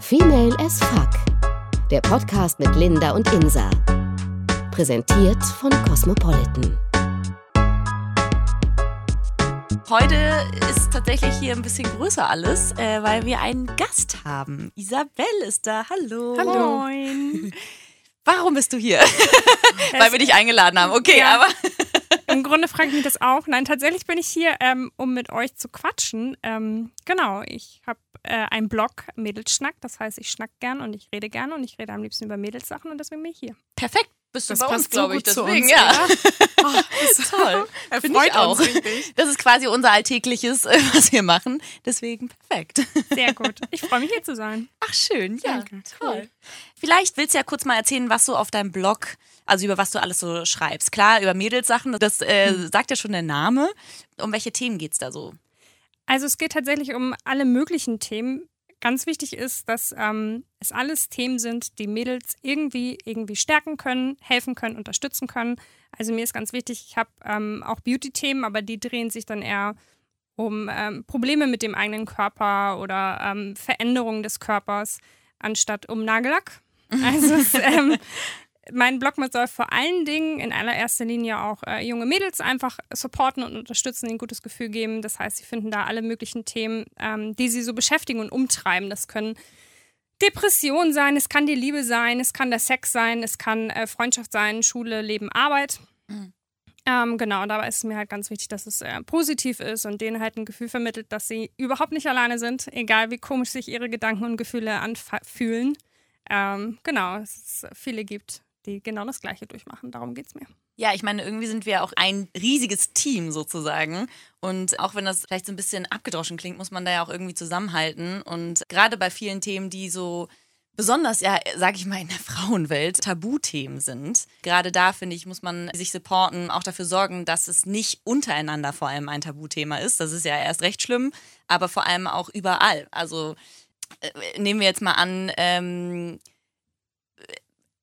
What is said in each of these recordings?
Female as Fuck. Der Podcast mit Linda und Insa. Präsentiert von Cosmopolitan. Heute ist tatsächlich hier ein bisschen größer alles, äh, weil wir einen Gast haben. Isabel ist da. Hallo. Hallo. Moin. Warum bist du hier? weil wir dich eingeladen haben. Okay, Ja. aber Im Grunde frage ich mich das auch. Nein, tatsächlich bin ich hier, ähm, um mit euch zu quatschen. Ähm, genau, ich habe äh, einen Blog Mädelsschnack. Das heißt, ich schnack gern und ich rede gern und ich rede am liebsten über Mädelssachen und deswegen bin ich hier. perfekt. Bist du Das bei uns, glaube ich. Deswegen, uns, ja. Oh, das Toll. Er Finde ich freut auch. uns richtig. Das ist quasi unser alltägliches, was wir machen. Deswegen perfekt. Sehr gut. Ich freue mich hier zu sein. Ach, schön. Ja, Danke. toll. Vielleicht willst du ja kurz mal erzählen, was so auf deinem Blog, also über was du alles so schreibst. Klar, über Mädelssachen, das äh, sagt ja schon der Name. Um welche Themen geht's da so? Also es geht tatsächlich um alle möglichen Themen. Ganz wichtig ist, dass ähm, es alles Themen sind, die Mädels irgendwie irgendwie stärken können, helfen können, unterstützen können. Also mir ist ganz wichtig, ich habe ähm, auch Beauty-Themen, aber die drehen sich dann eher um ähm, Probleme mit dem eigenen Körper oder ähm, Veränderungen des Körpers, anstatt um Nagellack. Also es, ähm, mein Blog soll vor allen Dingen in allererster Linie auch äh, junge Mädels einfach supporten und unterstützen, ihnen ein gutes Gefühl geben. Das heißt, sie finden da alle möglichen Themen, ähm, die sie so beschäftigen und umtreiben. Das können Depressionen sein, es kann die Liebe sein, es kann der Sex sein, es kann äh, Freundschaft sein, Schule, Leben, Arbeit. Ähm, genau, und dabei ist es mir halt ganz wichtig, dass es äh, positiv ist und denen halt ein Gefühl vermittelt, dass sie überhaupt nicht alleine sind, egal wie komisch sich ihre Gedanken und Gefühle anfühlen. Ähm, genau, es viele gibt, die genau das Gleiche durchmachen. Darum geht es mir. Ja, ich meine, irgendwie sind wir auch ein riesiges Team sozusagen. Und auch wenn das vielleicht so ein bisschen abgedroschen klingt, muss man da ja auch irgendwie zusammenhalten. Und gerade bei vielen Themen, die so besonders, ja, sag ich mal, in der Frauenwelt Tabuthemen sind, gerade da, finde ich, muss man sich supporten, auch dafür sorgen, dass es nicht untereinander vor allem ein Tabuthema ist. Das ist ja erst recht schlimm, aber vor allem auch überall. Also äh, nehmen wir jetzt mal an, ähm,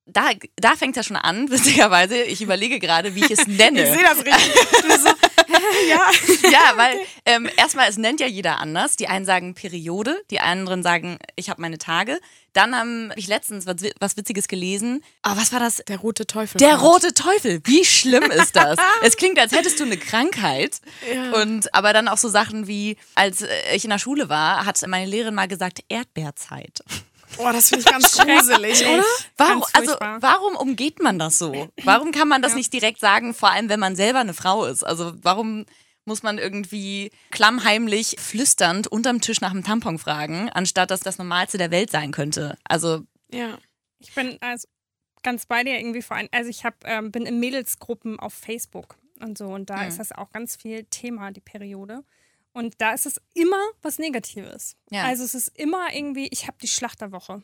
da, da fängt ja schon an, witzigerweise. Ich überlege gerade, wie ich es nenne. Ich sehe das richtig. So, ja. ja, weil ähm, erstmal, es nennt ja jeder anders. Die einen sagen Periode, die anderen sagen, ich habe meine Tage. Dann habe ich letztens was, was Witziges gelesen. Aber was war das? Der rote Teufel. Der rote Teufel. Wie schlimm ist das? es klingt, als hättest du eine Krankheit. Ja. Und aber dann auch so Sachen wie, als ich in der Schule war, hat meine Lehrerin mal gesagt, Erdbeerzeit. Oh, das finde ich ganz gruselig, oder? Warum, also, warum umgeht man das so? Warum kann man das nicht direkt sagen, vor allem wenn man selber eine Frau ist? Also warum muss man irgendwie klammheimlich flüsternd unterm Tisch nach einem Tampon fragen, anstatt dass das Normalste der Welt sein könnte? Also Ja. Ich bin also ganz bei dir irgendwie vor allem. Also ich hab, ähm, bin in Mädelsgruppen auf Facebook und so und da Mhm. ist das auch ganz viel Thema, die Periode. Und da ist es immer was Negatives. Ja. Also es ist immer irgendwie, ich habe die Schlachterwoche.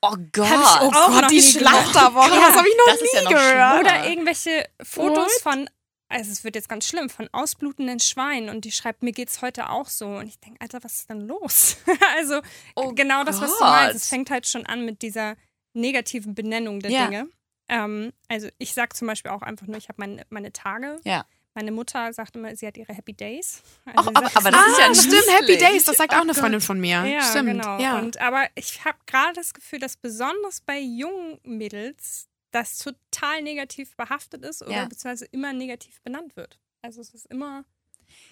oh Gott. Hab ich Oh Gott, die Schlachterwoche. Ja, das habe ich noch nie ja noch gehört. schlimmer. Oder irgendwelche Fotos What? von, also es wird jetzt ganz schlimm, von ausblutenden Schweinen und die schreibt, mir geht's heute auch so. Und ich denke, Alter, was ist denn los? also Oh genau das, was du Gott. meinst. Es fängt halt schon an mit dieser negativen Benennung der Ja. Dinge. Ähm, also ich sag zum Beispiel auch einfach nur, ich habe meine, meine Tage. Ja. Meine Mutter sagt immer, sie hat ihre Happy Days. Also sie aber, sagt, aber das ist ja Ah, stimmt, Happy. Days, das sagt auch eine Oh Freundin von mir. ja, stimmt. genau. Ja. Und, aber ich habe gerade das Gefühl, dass besonders bei jungen Mädels das total negativ behaftet ist oder Ja. beziehungsweise immer negativ benannt wird. Also es ist immer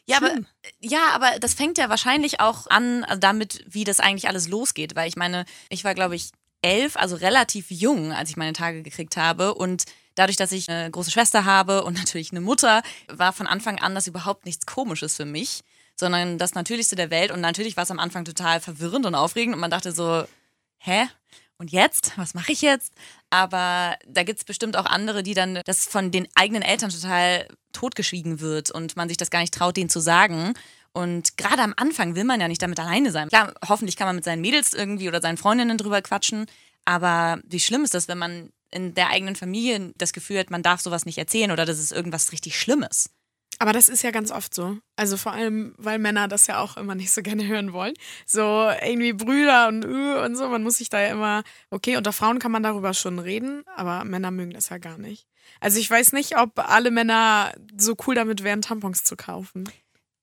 Ja, aber, schlimm. ja, aber das fängt ja wahrscheinlich auch an also damit, wie das eigentlich alles losgeht. Weil ich meine, ich war, glaube ich, elf, also relativ jung, als ich meine Tage gekriegt habe. Und dadurch, dass ich eine große Schwester habe und natürlich eine Mutter, war von Anfang an das überhaupt nichts Komisches für mich, sondern das Natürlichste der Welt. Und natürlich war es am Anfang total verwirrend und aufregend. Und man dachte so, hä? Und jetzt? Was mache ich jetzt? Aber da gibt es bestimmt auch andere, die dann das von den eigenen Eltern total totgeschwiegen wird und man sich das gar nicht traut, denen zu sagen. Und gerade am Anfang will man ja nicht damit alleine sein. Klar, hoffentlich kann man mit seinen Mädels irgendwie oder seinen Freundinnen drüber quatschen. Aber wie schlimm ist das, wenn man in der eigenen Familie das Gefühl hat, man darf sowas nicht erzählen oder das ist irgendwas richtig Schlimmes? Aber das ist ja ganz oft so. Also vor allem, weil Männer das ja auch immer nicht so gerne hören wollen. So irgendwie Brüder und Ü und so. Man muss sich da ja immer, okay, unter Frauen kann man darüber schon reden, aber Männer mögen das ja gar nicht. Also ich weiß nicht, ob alle Männer so cool damit wären, Tampons zu kaufen.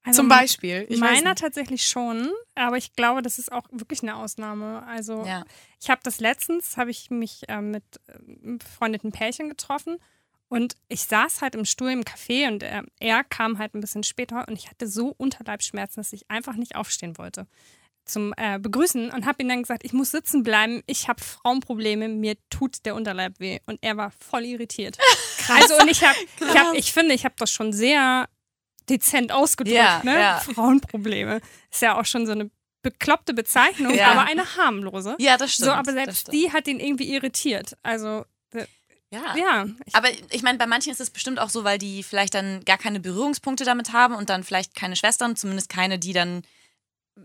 Also Zum Beispiel. Ich Meiner tatsächlich schon, aber ich glaube, das ist auch wirklich eine Ausnahme. Also Ja. ich habe das letztens, habe ich mich äh, mit äh, befreundeten Pärchen getroffen und ich saß halt im Stuhl im Café und äh, er kam halt ein bisschen später und ich hatte so Unterleibsschmerzen, dass ich einfach nicht aufstehen wollte zum äh, Begrüßen und habe ihm dann gesagt, ich muss sitzen bleiben, ich habe Frauenprobleme, mir tut der Unterleib weh und er war voll irritiert. Also und ich habe, ich, hab, ich finde, ich habe das schon sehr dezent ausgedrückt, Ja, ne? ja. Frauenprobleme ist ja auch schon so eine bekloppte Bezeichnung, Ja. aber eine harmlose. Ja, das stimmt. so, aber selbst die hat ihn irgendwie irritiert. Also Ja. ja, ich, Aber ich meine, bei manchen ist es bestimmt auch so, weil die vielleicht dann gar keine Berührungspunkte damit haben und dann vielleicht keine Schwestern, zumindest keine, die dann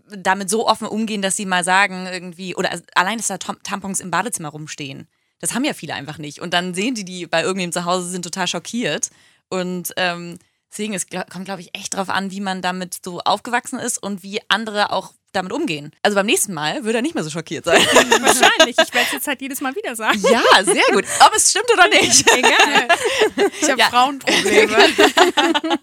damit so offen umgehen, dass sie mal sagen, irgendwie, oder also allein, dass da Tampons im Badezimmer rumstehen. Das haben ja viele einfach nicht. Und dann sehen die, die bei irgendjemandem zu Hause sind, total schockiert. Und ähm, deswegen, es kommt, glaube ich, echt drauf an, wie man damit so aufgewachsen ist und wie andere auch damit umgehen. Also beim nächsten Mal würde er nicht mehr so schockiert sein. wahrscheinlich. Ich werde es jetzt halt jedes Mal wieder sagen. ja, sehr gut. Ob es stimmt oder nicht. Egal. Ich habe Ja. Frauenprobleme.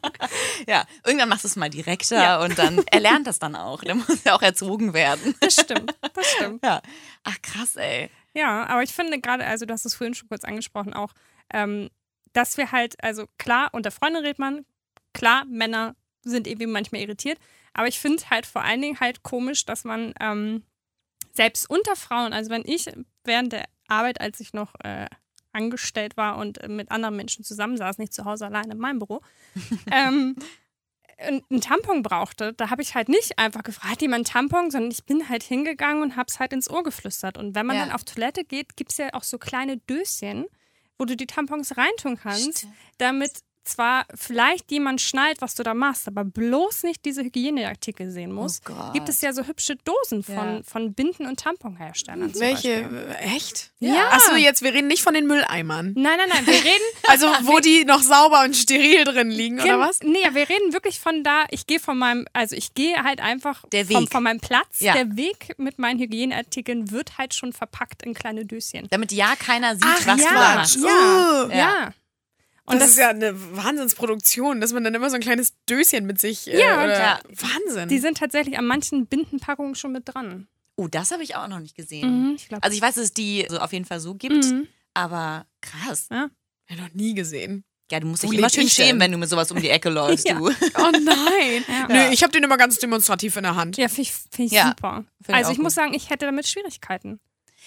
Ja, irgendwann machst du es mal direkter Ja. und dann er lernt das dann auch. Der muss ja auch erzogen werden. Das stimmt. Das stimmt. Ja. Ach krass, ey. Ja, aber ich finde gerade, also du hast es vorhin schon kurz angesprochen, auch, ähm, dass wir halt, also klar, unter Freunden redet man, klar, Männer sind irgendwie manchmal irritiert, aber ich finde halt vor allen Dingen halt komisch, dass man ähm, selbst unter Frauen, also wenn ich während der Arbeit, als ich noch äh, angestellt war und äh, mit anderen Menschen zusammensaß, nicht zu Hause allein in meinem Büro, ähm, ein ein Tampon brauchte, da habe ich halt nicht einfach gefragt, hat jemand einen Tampon, sondern ich bin halt hingegangen und habe es halt ins Ohr geflüstert. Und wenn man Ja. dann auf Toilette geht, gibt es ja auch so kleine Döschen, wo du die Tampons reintun kannst, Stimmt. damit zwar vielleicht jemand schnallt, was du da machst, aber bloß nicht diese Hygieneartikel sehen muss. Oh. Gibt es ja so hübsche Dosen von, Ja. von Binden- und Tamponherstellern. Welche? Beispiel. Echt? Ja. Achso, jetzt, wir reden nicht von den Mülleimern. Nein, nein, nein, wir reden Also, wo die noch sauber und steril drin liegen, oder was? Nee, wir reden wirklich von da, ich gehe von meinem, also ich gehe halt einfach Der Vom, Weg. von meinem Platz. Ja. Der Weg mit meinen Hygieneartikeln wird halt schon verpackt in kleine Döschen. Damit ja keiner sieht, Ach, was ja. du da machst. Ja, ja. Ja. Und das, ist ja eine Wahnsinnsproduktion, dass man dann immer so ein kleines Döschen mit sich. Äh, Ja, ja. Wahnsinn. die sind tatsächlich an manchen Bindenpackungen schon mit dran. Oh, das habe ich auch noch nicht gesehen. Mhm, ich glaube. Also ich weiß, dass es die so auf jeden Fall so gibt, Mhm. aber krass. ja, noch nie gesehen. Ja, du musst Wo dich immer leb schön ich denn? schämen, wenn du mit sowas um die Ecke läufst, Ja. du. Oh nein. Ja. Nö, ich habe den immer ganz demonstrativ in der Hand. ja, finde ich, find ich Ja, super. find ich Also auch ich muss sagen, ich hätte damit Schwierigkeiten.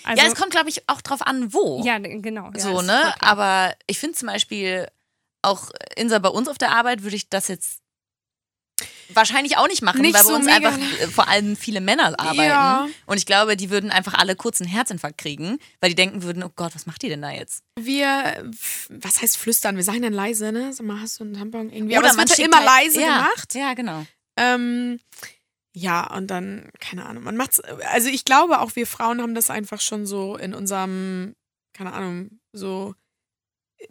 Also, ja, es kommt, glaube ich, auch drauf an, wo. ja, genau. Ja, so, ne? Aber ich finde zum Beispiel auch Insa bei uns auf der Arbeit würde ich das jetzt wahrscheinlich auch nicht machen, Nicht weil bei so uns einfach äh, vor allem viele Männer arbeiten. Ja. Und ich glaube, die würden einfach alle kurz einen Herzinfarkt kriegen, weil die denken würden, oh Gott, was macht die denn da jetzt? Wir, was heißt flüstern? Wir sagen dann leise, ne? Sag mal, hast du einen Tampon irgendwie? Oder Aber man wird ja immer halt- leise ja, gemacht. Ja, genau. Ähm, ja, und dann, keine Ahnung, man macht's, also ich glaube auch, wir Frauen haben das einfach schon so in unserem, keine Ahnung, so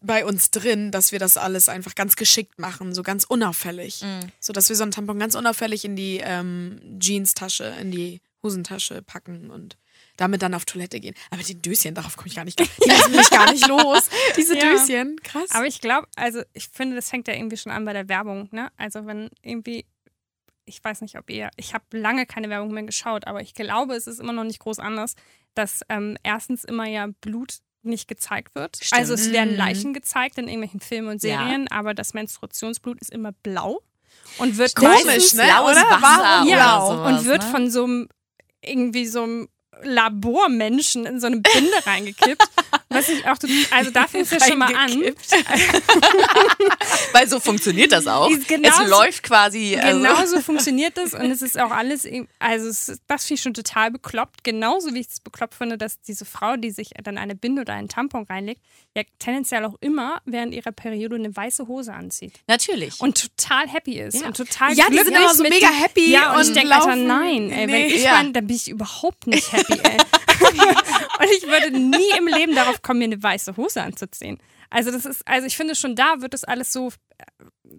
bei uns drin, dass wir das alles einfach ganz geschickt machen, so ganz unauffällig. Mhm. So dass wir so einen Tampon ganz unauffällig in die ähm, Jeans-Tasche, in die Hosentasche packen und damit dann auf Toilette gehen. Aber die Döschen, darauf komme ich gar nicht. Die lassen mich gar nicht los. Diese Ja. Döschen, krass. Aber ich glaube, also ich finde, das fängt ja irgendwie schon an bei der Werbung, ne? Also wenn irgendwie, ich weiß nicht, ob ihr, ich habe lange keine Werbung mehr geschaut, aber ich glaube, es ist immer noch nicht groß anders, dass ähm, erstens immer ja Blut nicht gezeigt wird. Stimmt. Also es werden. Leichen gezeigt in irgendwelchen Filmen und Ja. Serien, aber das Menstruationsblut ist immer blau und wird Komisch, ne? blaues oder? Wasser Warum oder sowas, und wird ne? von so einem irgendwie so einem Labormenschen in so eine Binde reingekippt. Was ich auch, also da fängt es ja schon mal an. Weil so funktioniert das auch. Ist genau es läuft quasi. Also, Genau so funktioniert das und es ist auch alles, irg- also es ist, das finde ich schon total bekloppt. Genauso wie ich es bekloppt finde, dass diese Frau, die sich dann eine Binde oder einen Tampon reinlegt, ja tendenziell auch immer während ihrer Periode eine weiße Hose anzieht Natürlich. und total happy ist Ja. und total Ja, die sind immer so mega happy Ja, und, und ich denke, Alter, nein, ey, wenn Nee. ich Ja. meine, dann bin ich überhaupt nicht happy, ey. und ich würde nie im Leben darauf kommen, mir eine weiße Hose anzuziehen. Also das ist, also ich finde schon da wird das alles so,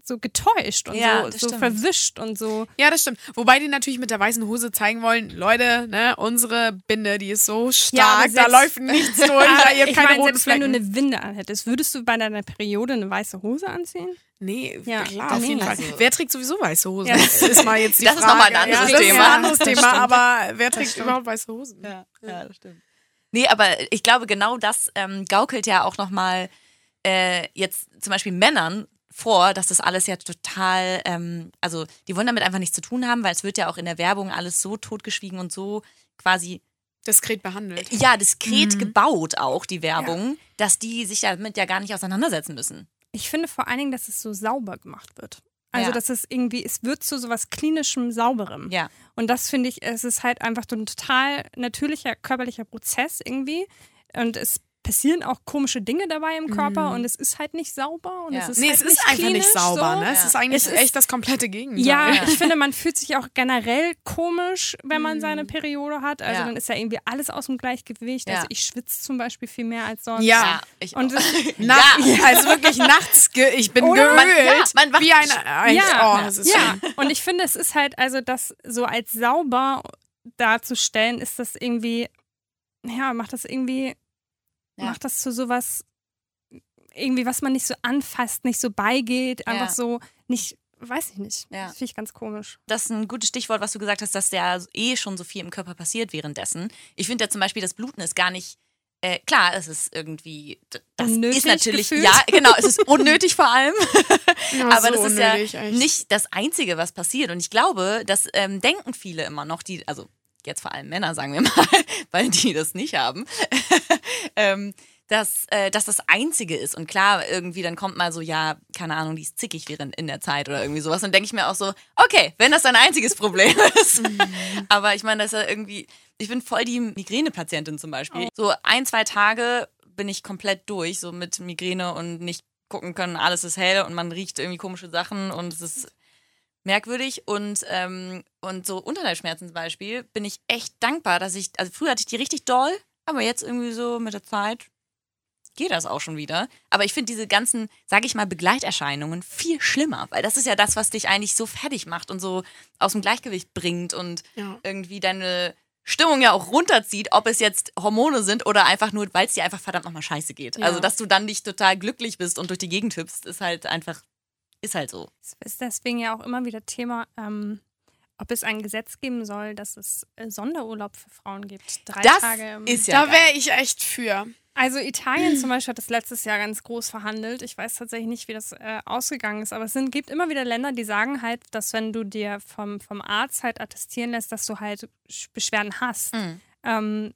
so getäuscht und Ja, so, so verwischt und so. Ja, das stimmt. Wobei die natürlich mit der weißen Hose zeigen wollen, Leute, ne, unsere Binde, die ist so stark, aber da läuft nichts durch, da ihr habt ich keine meine, selbst wenn du Flecken. eine Winde anhättest, würdest du bei deiner Periode eine weiße Hose anziehen? Nee, Ja, klar, auf jeden Fall. Wer trägt sowieso weiße Hosen? Ja. Das ist mal jetzt die Das ist Frage. noch mal ein anderes ja, das Thema. ist ein anderes Thema, aber wer trägt überhaupt weiße Hosen? Ja, ja, das stimmt. Nee, aber ich glaube, genau das ähm, gaukelt ja auch nochmal äh, jetzt zum Beispiel Männern vor, dass das alles ja total, ähm, also die wollen damit einfach nichts zu tun haben, weil es wird ja auch in der Werbung alles so totgeschwiegen und so quasi, Diskret behandelt. ja, diskret gebaut auch, die Werbung, dass die sich damit ja gar nicht auseinandersetzen müssen. Ich finde vor allen Dingen, dass es so sauber gemacht wird. Also, Ja. dass es irgendwie, es wird zu sowas klinischem, sauberem. Ja. Und das finde ich, es ist halt einfach so ein total natürlicher körperlicher Prozess irgendwie. Und es passieren auch komische Dinge dabei im Körper und es ist halt nicht sauber und Ja. es ist Nee, halt es ist nicht einfach nicht sauber, so. ne? Es Ja. ist eigentlich Es ist- echt das komplette Gegenteil. Ja, Ja. ich finde, man fühlt sich auch generell komisch, wenn man seine Mhm. Periode hat. Also Ja. dann ist ja irgendwie alles aus dem Gleichgewicht. Ja. Also ich schwitze zum Beispiel viel mehr als sonst. Ja. ich Und auch. es, Na, Also wirklich nachts, ge ich bin Oder? geölt. Man- ja, man wie ein, ein ja, oh, das ist ja. Und ich finde, es ist halt, also das so als sauber darzustellen, ist das irgendwie, ja, macht das irgendwie, Ja. macht das zu sowas, irgendwie, was man nicht so anfasst, nicht so beigeht, einfach Ja. so nicht, weiß ich nicht. Ja. Das finde ich ganz komisch. das ist ein gutes Stichwort, was du gesagt hast, dass ja eh schon so viel im Körper passiert währenddessen. Ich finde ja zum Beispiel, das Bluten ist gar nicht. Äh, klar, es ist irgendwie, das Unnötig ist natürlich, gefühlt. ja, genau, es ist unnötig vor allem, Ja, aber so das ist ja echt. nicht das Einzige, was passiert. Und ich glaube, das ähm, denken viele immer noch, die, also jetzt vor allem Männer, sagen wir mal, weil die das nicht haben, ähm, dass, äh, dass das Einzige ist. Und klar, irgendwie dann kommt mal so, ja, keine Ahnung, die ist zickig während in der Zeit oder irgendwie sowas. Dann denke ich mir auch so, okay, wenn das dein einziges Problem ist. Aber ich meine, das ist ja irgendwie, ich bin voll die Migränepatientin zum Beispiel. So ein, zwei Tage bin ich komplett durch, so mit Migräne und nicht gucken können, alles ist hell und man riecht irgendwie komische Sachen und es ist merkwürdig und, ähm, und so Unterleibsschmerzen zum Beispiel bin ich echt dankbar, dass ich, also früher hatte ich die richtig doll, aber jetzt irgendwie so mit der Zeit geht das auch schon wieder. Aber ich finde diese ganzen, sage ich mal, Begleiterscheinungen viel schlimmer, weil das ist ja das, was dich eigentlich so fertig macht und so aus dem Gleichgewicht bringt und Ja. irgendwie deine Stimmung ja auch runterzieht, ob es jetzt Hormone sind oder einfach nur, weil es dir einfach verdammt nochmal scheiße geht. Ja. Also, dass du dann nicht total glücklich bist und durch die Gegend hüpfst, ist halt einfach, ist halt so. Es ist deswegen ja auch immer wieder Thema, ähm, ob es ein Gesetz geben soll, dass es äh, Sonderurlaub für Frauen gibt. Drei Das Tage im ist ja Da wäre ich echt für. Also Italien zum Beispiel hat das letztes Jahr ganz groß verhandelt. Ich weiß tatsächlich nicht, wie das äh, ausgegangen ist, aber es sind, gibt immer wieder Länder, die sagen halt, dass wenn du dir vom, vom Arzt halt attestieren lässt, dass du halt Sch- Beschwerden hast, Mhm. ähm,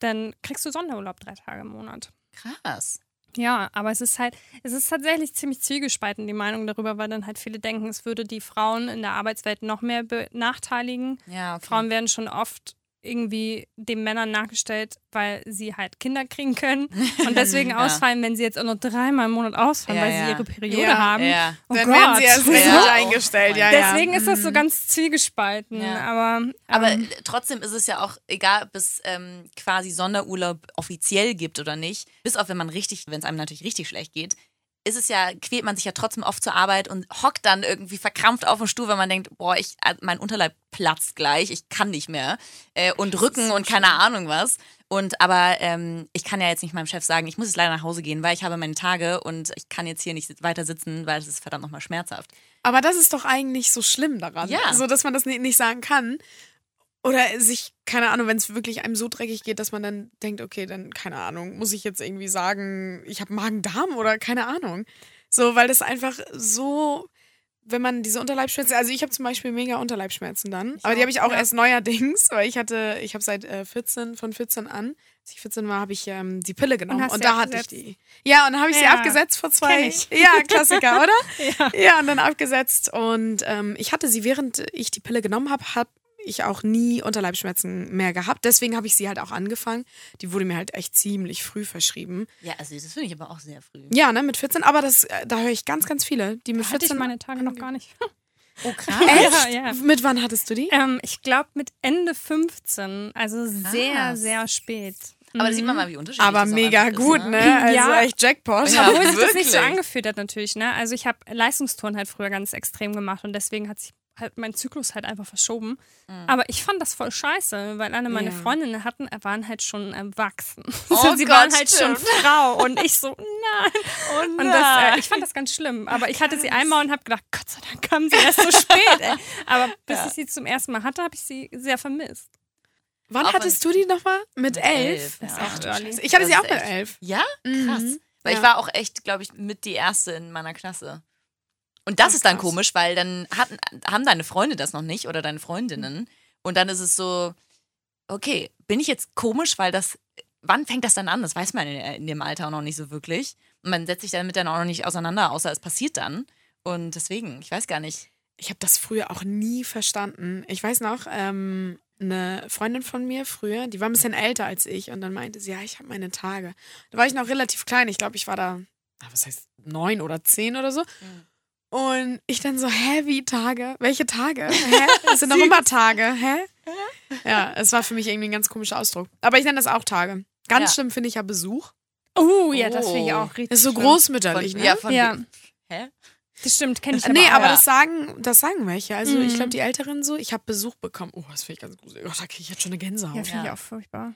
dann kriegst du Sonderurlaub drei Tage im Monat. Krass. Ja, aber es ist halt, es ist tatsächlich ziemlich zwiegespalten, die Meinung darüber, weil dann halt viele denken, es würde die Frauen in der Arbeitswelt noch mehr benachteiligen. Ja, okay. Frauen werden schon oft irgendwie den Männern nachgestellt, weil sie halt Kinder kriegen können und deswegen Ja. ausfallen, wenn sie jetzt auch noch dreimal im Monat ausfallen, Ja, weil ja. sie ihre Periode Ja, haben. ja. Oh Dann Gott. werden sie erst richtig Ja. eingestellt. Ja, ja. Deswegen ist das so ganz zwiegespalten. Ja. Aber, ähm, Aber trotzdem ist es ja auch egal, ob es ähm, quasi Sonderurlaub offiziell gibt oder nicht. Bis auf wenn man richtig, wenn es einem natürlich richtig schlecht geht, ist es ja, quält man sich ja trotzdem oft zur Arbeit und hockt dann irgendwie verkrampft auf dem Stuhl, weil man denkt, boah, ich, äh, mein Unterleib platzt gleich, ich kann nicht mehr. Äh, und Rücken und keine Ahnung was. Und aber ähm, ich kann ja jetzt nicht meinem Chef sagen, ich muss jetzt leider nach Hause gehen, weil ich habe meine Tage und ich kann jetzt hier nicht weiter sitzen, weil es ist verdammt nochmal schmerzhaft. Aber das ist doch eigentlich so schlimm daran. Ja. So, dass man das nicht sagen kann. Oder sich, keine Ahnung, wenn es wirklich einem so dreckig geht, dass man dann denkt, okay, dann, keine Ahnung, muss ich jetzt irgendwie sagen, ich habe Magen-Darm oder keine Ahnung. So, weil das einfach so, wenn man diese Unterleibsschmerzen, also ich habe zum Beispiel mega Unterleibsschmerzen dann, aber die habe ich auch ja. erst neuerdings, weil ich hatte, ich habe seit äh, 14, von 14 an, als ich 14 war, habe ich ähm, die Pille genommen und, sie da hatte ich abgesetzt? die. Ja, und dann habe ich sie Ja, abgesetzt vor zwei. ich. Ja, Klassiker, oder? ja. Ja, und dann abgesetzt. Und ähm, ich hatte sie, während ich die Pille genommen habe, habe ich auch nie Unterleibsschmerzen mehr gehabt. Deswegen habe ich sie halt auch angefangen. Die wurde mir halt echt ziemlich früh verschrieben. Ja, also das finde ich aber auch sehr früh. Ja, ne, mit 14. Aber das, äh, da höre ich ganz, ganz viele, die mit hatte ich 14. meine Tage noch gar nicht. Oh, krass. Ja, ja. Mit wann hattest du die? Ähm, ich glaube mit Ende 15, also sehr, Krass. sehr spät. Aber da sieht man mal, wie unterschiedlich Aber mega einfach gut, ist, ne? Also Ja. echt Jackpot. Ja. Obwohl sich das nicht so angefühlt hat natürlich, ne? Also ich habe Leistungsturnen halt früher ganz extrem gemacht und deswegen hat sich halt meinZyklus halt einfach verschoben. Aber ich fand das voll scheiße, weil alle meine Ja. Freundinnen hatten, waren halt schon erwachsen. Oh so, sie Gott, waren halt stimmt. schon Frau und ich so, nein. Oh Und das, äh, ich fand das ganz schlimm. Aber ich hatte sie einmal und habe gedacht, Gott sei Dank kamen sie erst so spät. Ey. Aber bis Ja. ich sie zum ersten Mal hatte, habe ich sie sehr vermisst. Wann Auch hattest du die nochmal? Mit, elf? elf, ist ja. auch. Ich hatte Das sie auch ist mit elf. Ja? Krass. Mhm. Weil ich Ja. war auch echt, glaube ich, mit die Erste in meiner Klasse. Und das Ach, ist dann krass. komisch, weil dann hatten, haben deine Freunde das noch nicht oder deine Freundinnen. Und dann ist es so, okay, bin ich jetzt komisch, weil das, wann fängt das dann an? Das weiß man in, in dem Alter auch noch nicht so wirklich. Und man setzt sich damit dann auch noch nicht auseinander, außer es passiert dann. Und deswegen, ich weiß gar nicht. Ich habe das früher auch nie verstanden. Ich weiß noch, ähm, eine Freundin von mir früher, die war ein bisschen älter als ich und dann meinte sie, ja, ich habe meine Tage. Da war ich noch relativ klein. Ich glaube, ich war da, ah, was heißt, neun oder zehn oder so. Und ich dann so, hä, wie Tage? Welche Tage? Hä? Es sind doch immer Tage. Hä? Ja, es war für mich irgendwie ein ganz komischer Ausdruck. Aber ich nenne das auch Tage. Ganz Ja. schlimm finde ich ja Besuch. Oh, ja, das finde ich Oh. auch richtig. Das ist so schlimm. großmütterlich, ne? ja, von Ja. Hä? Das stimmt, kenne ich aber Nee, auch. aber Ja. das sagen, das sagen welche. Also ich Mhm. glaube, die Älteren so, ich habe Besuch bekommen. Oh, das finde ich ganz gruselig. Oh, da kriege ich jetzt schon eine Gänsehaut. Ja, finde ich Ja. auch furchtbar.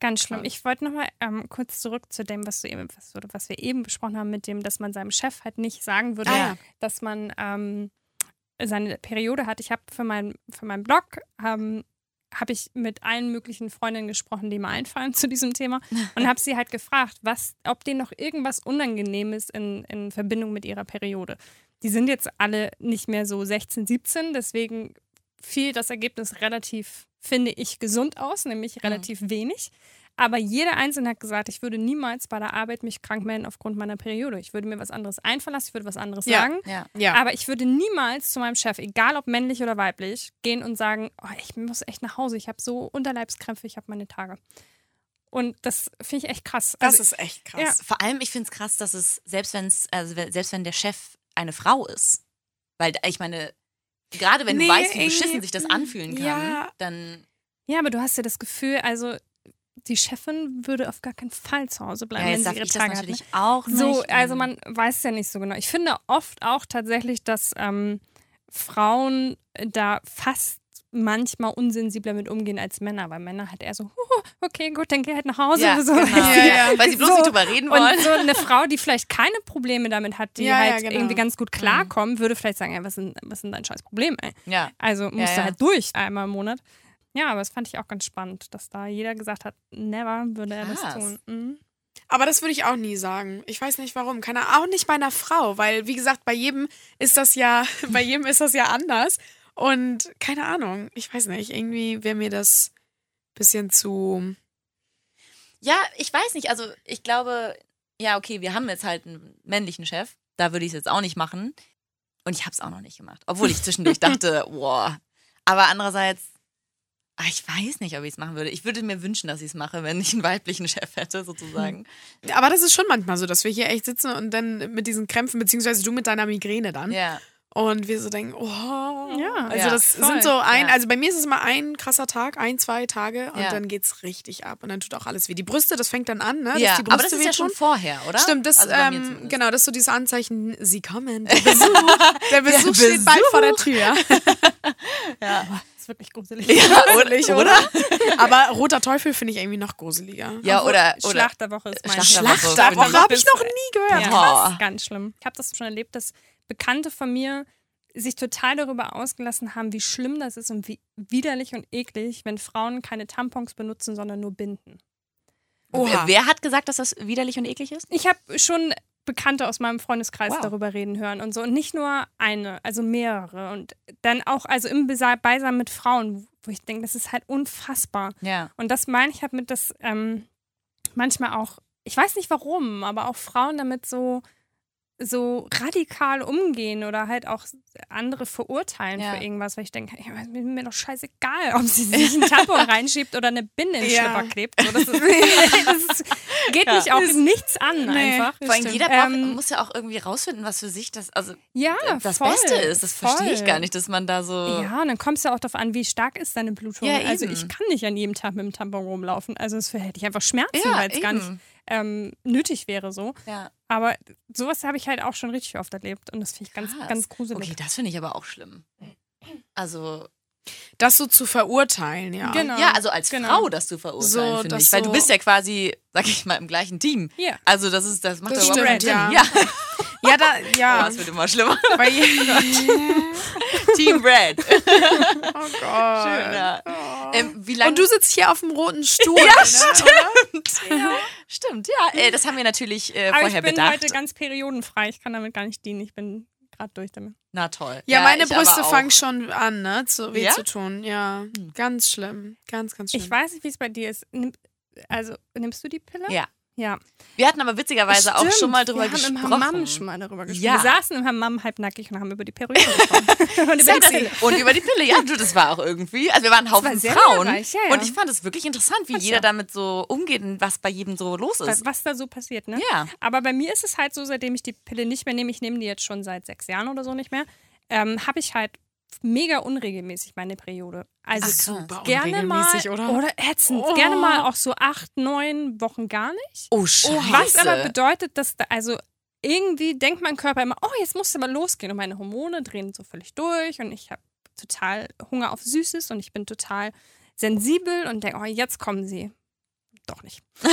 Ganz schlimm. Ich wollte nochmal ähm, kurz zurück zu dem, was, du eben, was, was wir eben besprochen haben, mit dem, dass man seinem Chef halt nicht sagen würde, Ah, ja. dass man ähm, seine Periode hat. Ich habe für, mein, für meinen Blog ähm, habe ich mit allen möglichen Freundinnen gesprochen, die mir einfallen zu diesem Thema und habe sie halt gefragt, was, ob denen noch irgendwas unangenehm ist in, in Verbindung mit ihrer Periode. Die sind jetzt alle nicht mehr so 16, 17, deswegen fiel das Ergebnis relativ, finde ich, gesund aus, nämlich relativ wenig. Aber jeder Einzelne hat gesagt, ich würde niemals bei der Arbeit mich krank melden aufgrund meiner Periode. Ich würde mir was anderes einfallen lassen, ich würde was anderes Ja. sagen. Ja. Ja. Aber ich würde niemals zu meinem Chef, egal ob männlich oder weiblich, gehen und sagen, oh, ich muss echt nach Hause, ich habe so Unterleibskrämpfe, ich habe meine Tage. Und das finde ich echt krass. das Also, ist echt krass. Ja. Vor allem, ich finde es krass, dass es, selbst wenn es, also selbst wenn der Chef eine Frau ist, weil ich meine, gerade wenn Nee, du weißt, wie beschissen sich das anfühlen kann, Ja. dann ja, aber du hast ja das Gefühl, also die Chefin würde auf gar keinen Fall zu Hause bleiben, ja, wenn sie ihre Tage hat. ne? natürlich auch nicht. So, also man weiß ja nicht so genau. Ich finde oft auch tatsächlich, dass ähm, Frauen da fast manchmal unsensibler mit umgehen als Männer, weil Männer halt eher so, "Huhu, okay, gut, dann geh halt nach Hause. ja, so, genau. ja, ja. Weil sie bloß So. nicht drüber reden wollen. Und so eine Frau, die vielleicht keine Probleme damit hat, die Ja, ja, halt genau. irgendwie ganz gut klarkommt, würde vielleicht sagen, ja, was ist denn, was ist denn dein scheiß Problem, ey? ja. Also musst Ja, du ja. halt durch einmal im Monat. Ja, aber das fand ich auch ganz spannend, dass da jeder gesagt hat, never würde er das Krass. tun. Mhm. Aber das würde ich auch nie sagen. Ich weiß nicht warum. Keine auch nicht bei einer Frau, weil wie gesagt, bei jedem ist das ja, bei jedem ist das ja anders. Und keine Ahnung, ich weiß nicht, irgendwie wäre mir das bisschen zu. Ja, ich weiß nicht. Also ich glaube, ja, okay, wir haben jetzt halt einen männlichen Chef. Da würde ich es jetzt auch nicht machen. Und ich habe es auch noch nicht gemacht. Obwohl ich zwischendurch dachte, wow. Aber andererseits, ah, ich weiß nicht, ob ich es machen würde. Ich würde mir wünschen, dass ich es mache, wenn ich einen weiblichen Chef hätte, sozusagen. Aber das ist schon manchmal so, dass wir hier echt sitzen und dann mit diesen Krämpfen, beziehungsweise du mit deiner Migräne dann. Ja. Und wir so denken, oh. Ja. Also Ja, das voll. sind so ein, Ja. also bei mir ist es immer ein krasser Tag, ein, zwei Tage und Ja. dann geht's richtig ab. Und dann tut auch alles weh. Die Brüste, das fängt dann an, ne? ja. die Brüste Aber das ist ja schon vorher, oder? Stimmt, das, Also ähm, genau, das ist so dieses Anzeichen, sie kommen. Der Besuch, der Besuch steht bald vor der Tür. Ja. Das ist wirklich gruselig. Gruselig, oder? Aber roter Teufel finde ich irgendwie noch gruseliger. Ja, Obwohl, oder, oder Schlacht der Woche ist mein Schlacht der Woche. Schlachterwoche habe ich noch nie gehört. Ja, das ist ganz schlimm. Ich habe das schon erlebt, dass Bekannte von mir sich total darüber ausgelassen haben, wie schlimm das ist und wie widerlich und eklig, wenn Frauen keine Tampons benutzen, sondern nur Binden. Oha. Wer hat gesagt, dass das widerlich und eklig ist? Ich habe schon Bekannte aus meinem Freundeskreis Wow. darüber reden hören und so. Und nicht nur eine, also mehrere. Und dann auch, also im Beisammen mit Frauen, wo ich denke, das ist halt unfassbar. Ja. Und das meine ich halt mit, dass ähm, manchmal auch, ich weiß nicht warum, aber auch Frauen damit so so radikal umgehen oder halt auch andere verurteilen Ja. für irgendwas, weil ich denke, ja, ist mir doch scheißegal, ob sie sich einen Tampon reinschiebt oder eine Binde in den Ja. Schlipper klebt. So, das ist, das ist, geht Ja. mich auch nichts an Nee, einfach. Vor allem jeder braucht, Ähm, muss ja auch irgendwie rausfinden, was für sich das, also Ja, das voll, Beste ist. Das verstehe ich gar nicht, dass man da so. Ja, und dann kommt es ja auch darauf an, wie stark ist deine Blutung. Ja, also ich kann nicht an jedem Tag mit dem Tampon rumlaufen. Also es hätte ich einfach Schmerzen, Ja, weil es gar nicht. Ähm, nötig wäre so. Ja. Aber sowas habe ich halt auch schon richtig oft erlebt und das finde ich ganz, Krass. ganz gruselig. Okay, das finde ich aber auch schlimm. Also, Das so zu verurteilen, ja. Genau. ja, also als genau. Frau das zu verurteilen, So, finde ich. Weil du so- bist ja quasi, sag ich mal, im gleichen Team. Ja. Also, das ist, das macht Das doch überhaupt stimmt, keinen ja. Sinn. Ja, Ja, da, oh, ja. es wird immer schlimmer. Weil, Team Red. oh Gott. Schön, ja. Ähm, Und du sitzt hier auf dem roten Stuhl. Ja, ne? stimmt. Stimmt, ja. Äh, das haben wir natürlich äh, Aber ich vorher bin bedacht. heute ganz periodenfrei. Ich kann damit gar nicht dienen. Ich bin gerade durch damit. Na toll. Ja, meine ich aber Brüste fangen schon an, ne? Zu, weh Ja? zu tun. Ja, ganz schlimm. Ganz, ganz schlimm. Ich weiß nicht, wie es bei dir ist. Nimm, also, nimmst du die Pille? Ja. Ja. Wir hatten aber witzigerweise auch Stimmt, schon mal drüber wir gesprochen. haben im Hammam schon mal darüber gesprochen. Ja. Wir saßen im Hammam halbnackig und haben über die Perioden gesprochen. und über die Pille. Und über die Pille, ja, du, das war auch irgendwie. Also wir waren ein Haufen war Frauen. lehrreich, ja, ja. Und ich fand es wirklich interessant, wie Fand's jeder auch. damit so umgeht und was bei jedem so los Was- ist. was da so passiert, ne? Ja. Aber bei mir ist es halt so, seitdem ich die Pille nicht mehr nehme, ich nehme die jetzt schon seit sechs Jahren oder so nicht mehr, ähm, habe ich halt mega unregelmäßig meine Periode. Also Ach. Super gerne mal unregelmäßig, oder? ätzend, Oh. gerne mal auch so acht, neun Wochen gar nicht. Oh, scheiße. Was aber bedeutet, dass da, also irgendwie denkt mein Körper immer, oh, jetzt muss aber losgehen und meine Hormone drehen so völlig durch und ich habe total Hunger auf Süßes und ich bin total sensibel und denke, oh, jetzt kommen sie. Doch nicht.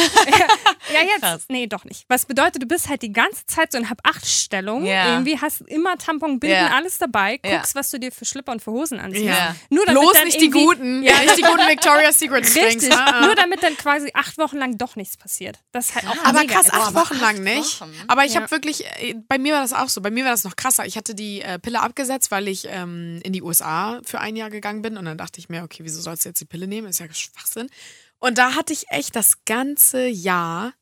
ja, jetzt. Krass. Nee, doch nicht. Was bedeutet, du bist halt die ganze Zeit so in Hab-Acht-Stellung. Ja. Irgendwie hast immer Tampon, Binden, Ja. alles dabei. Guckst, was du dir für Schlipper und für Hosen anziehst. Ja. Nur damit Bloß dann nicht die guten, Ja. nicht die guten Victoria's Secret Strings. Richtig. Ah, ah. Nur damit dann quasi acht Wochen lang doch nichts passiert. Das ist halt auch Aber mega krass, acht aber Wochen lang nicht. Wochen? Aber ich Ja. habe wirklich, äh, bei mir war das auch so. Bei mir war das noch krasser. Ich hatte die äh, Pille abgesetzt, weil ich ähm, in die USA für ein Jahr gegangen bin. Und dann dachte ich mir, okay, wieso sollst du jetzt die Pille nehmen? Ist ja Schwachsinn. Und da hatte ich echt das ganze Jahr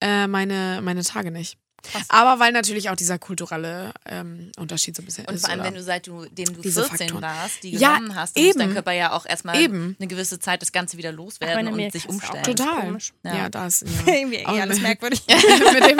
äh, meine, meine Tage nicht. Krass. Aber weil natürlich auch dieser kulturelle ähm, Unterschied so ein bisschen Und ist. vor allem, oder? wenn du seitdem du Diese 14 Faktoren. warst, die Ja, genommen hast, dann muss dein eben. Körper ja auch erstmal Eben. eine gewisse Zeit das Ganze wieder loswerden in und sich es umstellen. Total. komisch. Ja, Ja. das. Ja. Irgendwie alles merkwürdig. mit, dem,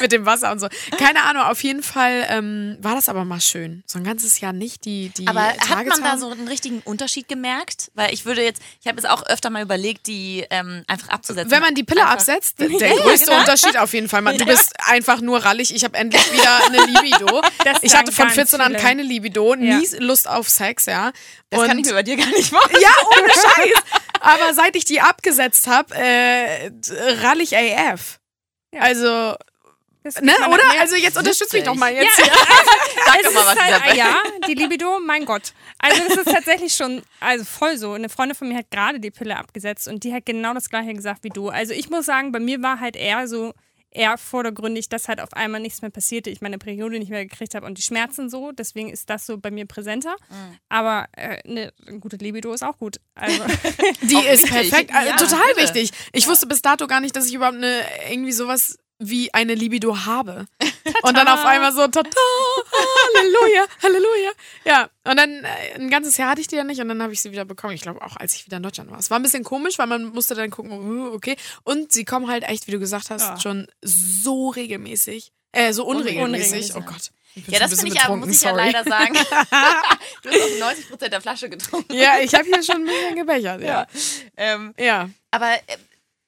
mit dem Wasser und so. Keine Ahnung, auf jeden Fall ähm, war das aber mal schön. So ein ganzes Jahr nicht die, die Aber hat man da so einen richtigen Unterschied gemerkt? Weil ich würde jetzt, ich habe jetzt auch öfter mal überlegt, die ähm, einfach abzusetzen. Wenn man die Pille Einfach- absetzt, der größte genau. Unterschied auf jeden Fall. Man, du bist einfach nur rallig. Ich habe endlich wieder eine Libido. Das Ich hatte von ganz 14 an keine Libido, Ja. nie Lust auf Sex, ja. das Und kann ich mir bei dir gar nicht machen. ja, ohne Scheiß. Aber seit ich die abgesetzt habe, äh, rallig AF. Ja. Also, ne, oder? Also jetzt unterstützt mich doch mal jetzt. Ja. Sag es doch mal was, halt, ja, die Libido, mein Gott. Also das ist tatsächlich schon, also voll so. Eine Freundin von mir hat gerade die Pille abgesetzt und die hat genau das gleiche gesagt wie du. Also ich muss sagen, bei mir war halt eher so, eher vordergründig, dass halt auf einmal nichts mehr passierte, ich meine Periode nicht mehr gekriegt habe und die Schmerzen so, deswegen ist das so bei mir präsenter. Mhm. Aber äh, eine gute Libido ist auch gut. Also Die Auch ist perfekt, also Ja, total bitte. wichtig. Ich wusste bis dato gar nicht, dass ich überhaupt eine irgendwie sowas wie eine Libido habe. Und dann auf einmal so, tata, Halleluja, Halleluja. Ja, und dann äh, ein ganzes Jahr hatte ich die ja nicht und dann habe ich sie wieder bekommen. Ich glaube auch, als ich wieder in Deutschland war. Es war ein bisschen komisch, weil man musste dann gucken, uh, okay. Und sie kommen halt echt, wie du gesagt hast, Ja. schon so regelmäßig. Äh, so unregelmäßig. Unregelmäßig, Oh ja. Gott. Ja, das finde ich aber, betrunken, muss ich ja sorry. leider sagen. du hast auch 90 Prozent der Flasche getrunken. Ja, ich habe hier schon ein bisschen gebechert, ja. Ähm, Ja. aber äh,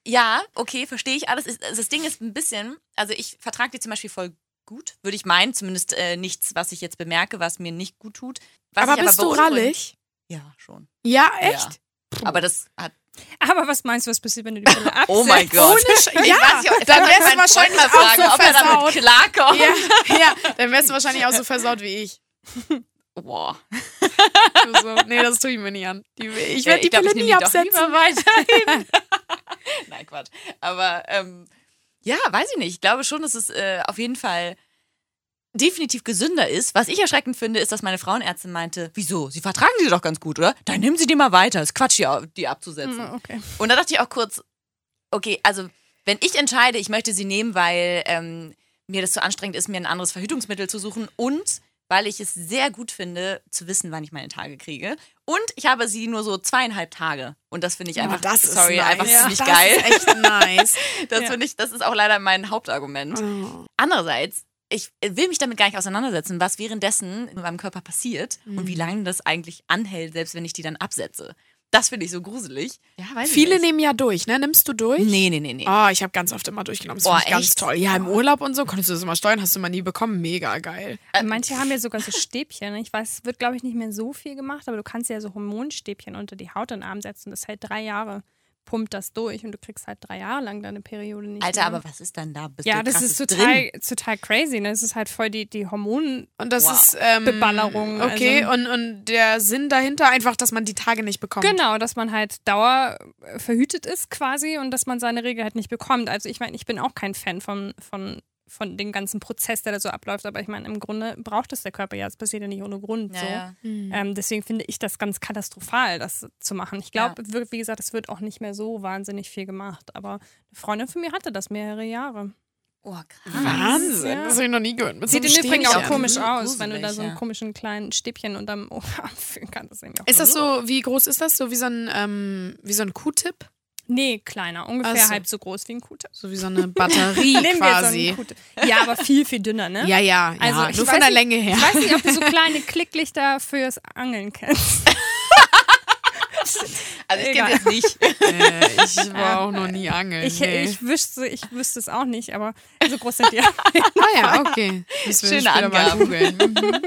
ja, okay, verstehe ich alles. Ist- Das Ding ist ein bisschen, also ich vertrage die zum Beispiel voll gut, würde ich meinen. Zumindest äh, nichts, was ich jetzt bemerke, was mir nicht gut tut. Was Aber bist du beunruhigt- rallig? Ja, schon. Ja, echt? Aber das hat. Aber was meinst du, was passiert, wenn du die Pille absetzt? Oh mein Gott. Ohne Sch Ich ja, weiß dann wärst du wahrscheinlich mal auch fragen, so ob er damit versaut. klarkommt. Ja, ja, dann wärst du wahrscheinlich auch so versaut wie ich. Boah. Du so, nee, das tue ich mir nicht an. Die, ich werde die Pille ich nehm nie die absetzen. weiterhin. Nein, Quatsch. Aber ähm, ja, weiß ich nicht. Ich glaube schon, dass es äh, auf jeden Fall definitiv gesünder ist. Was ich erschreckend finde, ist, dass meine Frauenärztin meinte, wieso? Sie vertragen sie doch ganz gut, oder? Dann nehmen Sie die mal weiter. Ist Quatsch, die, die abzusetzen. Hm, Okay. Und da dachte ich auch kurz, okay, also wenn ich entscheide, ich möchte sie nehmen, weil ähm, mir das zu anstrengend ist, mir ein anderes Verhütungsmittel zu suchen und weil ich es sehr gut finde, zu wissen, wann ich meine Tage kriege. Und ich habe sie nur so zweieinhalb Tage. Und das finde ich einfach, Oh, das ist sorry, nice. einfach Ja, ziemlich das geil. ist echt nice. Das Ja. finde ich, das ist auch leider mein Hauptargument. Oh. Andererseits, ich will mich damit gar nicht auseinandersetzen, was währenddessen in meinem Körper passiert und Mhm. wie lange das eigentlich anhält, selbst wenn ich die dann absetze. Das finde ich so gruselig. Ja, weiß Viele nehmen ja durch, ne? Nimmst du durch? Nee, nee, nee, nee. Oh, ich habe ganz oft immer durchgenommen. Das Oh, finde ich ganz toll. Ja, im Urlaub und so konntest du das immer steuern, hast du mal nie bekommen. Mega geil. Manche haben ja sogar so Stäbchen. Ich weiß, es wird, glaube ich, nicht mehr so viel gemacht, aber du kannst ja so Hormonstäbchen unter die Haut in den Arm setzen. Das hält drei Jahre, pumpt das durch und du kriegst halt drei Jahre lang deine Periode nicht Alter, mehr. aber was ist dann da? Bist ja, du das ist total, drin? total crazy. Ne? Das ist halt voll die, die Hormon... Und das Wow. ist ähm, Beballerung, Okay, also- und, und der Sinn dahinter einfach, dass man die Tage nicht bekommt. Genau, dass man halt Dauer äh, verhütet ist quasi und dass man seine Regel halt nicht bekommt. Also ich meine, ich bin auch kein Fan von, von, von dem ganzen Prozess, der da so abläuft, aber ich meine, im Grunde braucht es der Körper ja. Es passiert ja nicht ohne Grund. Ja, so. ja. Ähm, deswegen finde ich das ganz katastrophal, das zu machen. Ich glaube, wir- wie gesagt, es wird auch nicht mehr so wahnsinnig viel gemacht. Aber eine Freundin von mir hatte das mehrere Jahre. Oh, krass. Wahnsinn, Ja. das habe ich noch nie gehört. Mit Sieht so im Übrigen auch komisch Mhm, aus, wenn du da so einen ja. komischen kleinen Stäbchen unterm Oberarm fühlen kannst. Das Ist das so? so, wie groß ist das? So wie so ein, ähm, wie so ein Q-Tip? Nee, kleiner. Ungefähr so. halb so groß wie ein Q-Tip. So wie so eine Batterie Nehmen wir jetzt so quasi. einen Q-Tip. Ja, aber viel, viel dünner, ne? ja, ja, ja. Also, ich nur weiß von der nicht- Länge her. Ich weiß nicht, ob du so kleine Klicklichter fürs Angeln kennst. Also ich kenne jetzt nicht. äh, ich war auch noch nie angeln. Ich, nee. ich, wüsste, ich wüsste es auch nicht, aber so groß sind die. ah ja, okay. Wir Schöne Angaben. Mhm.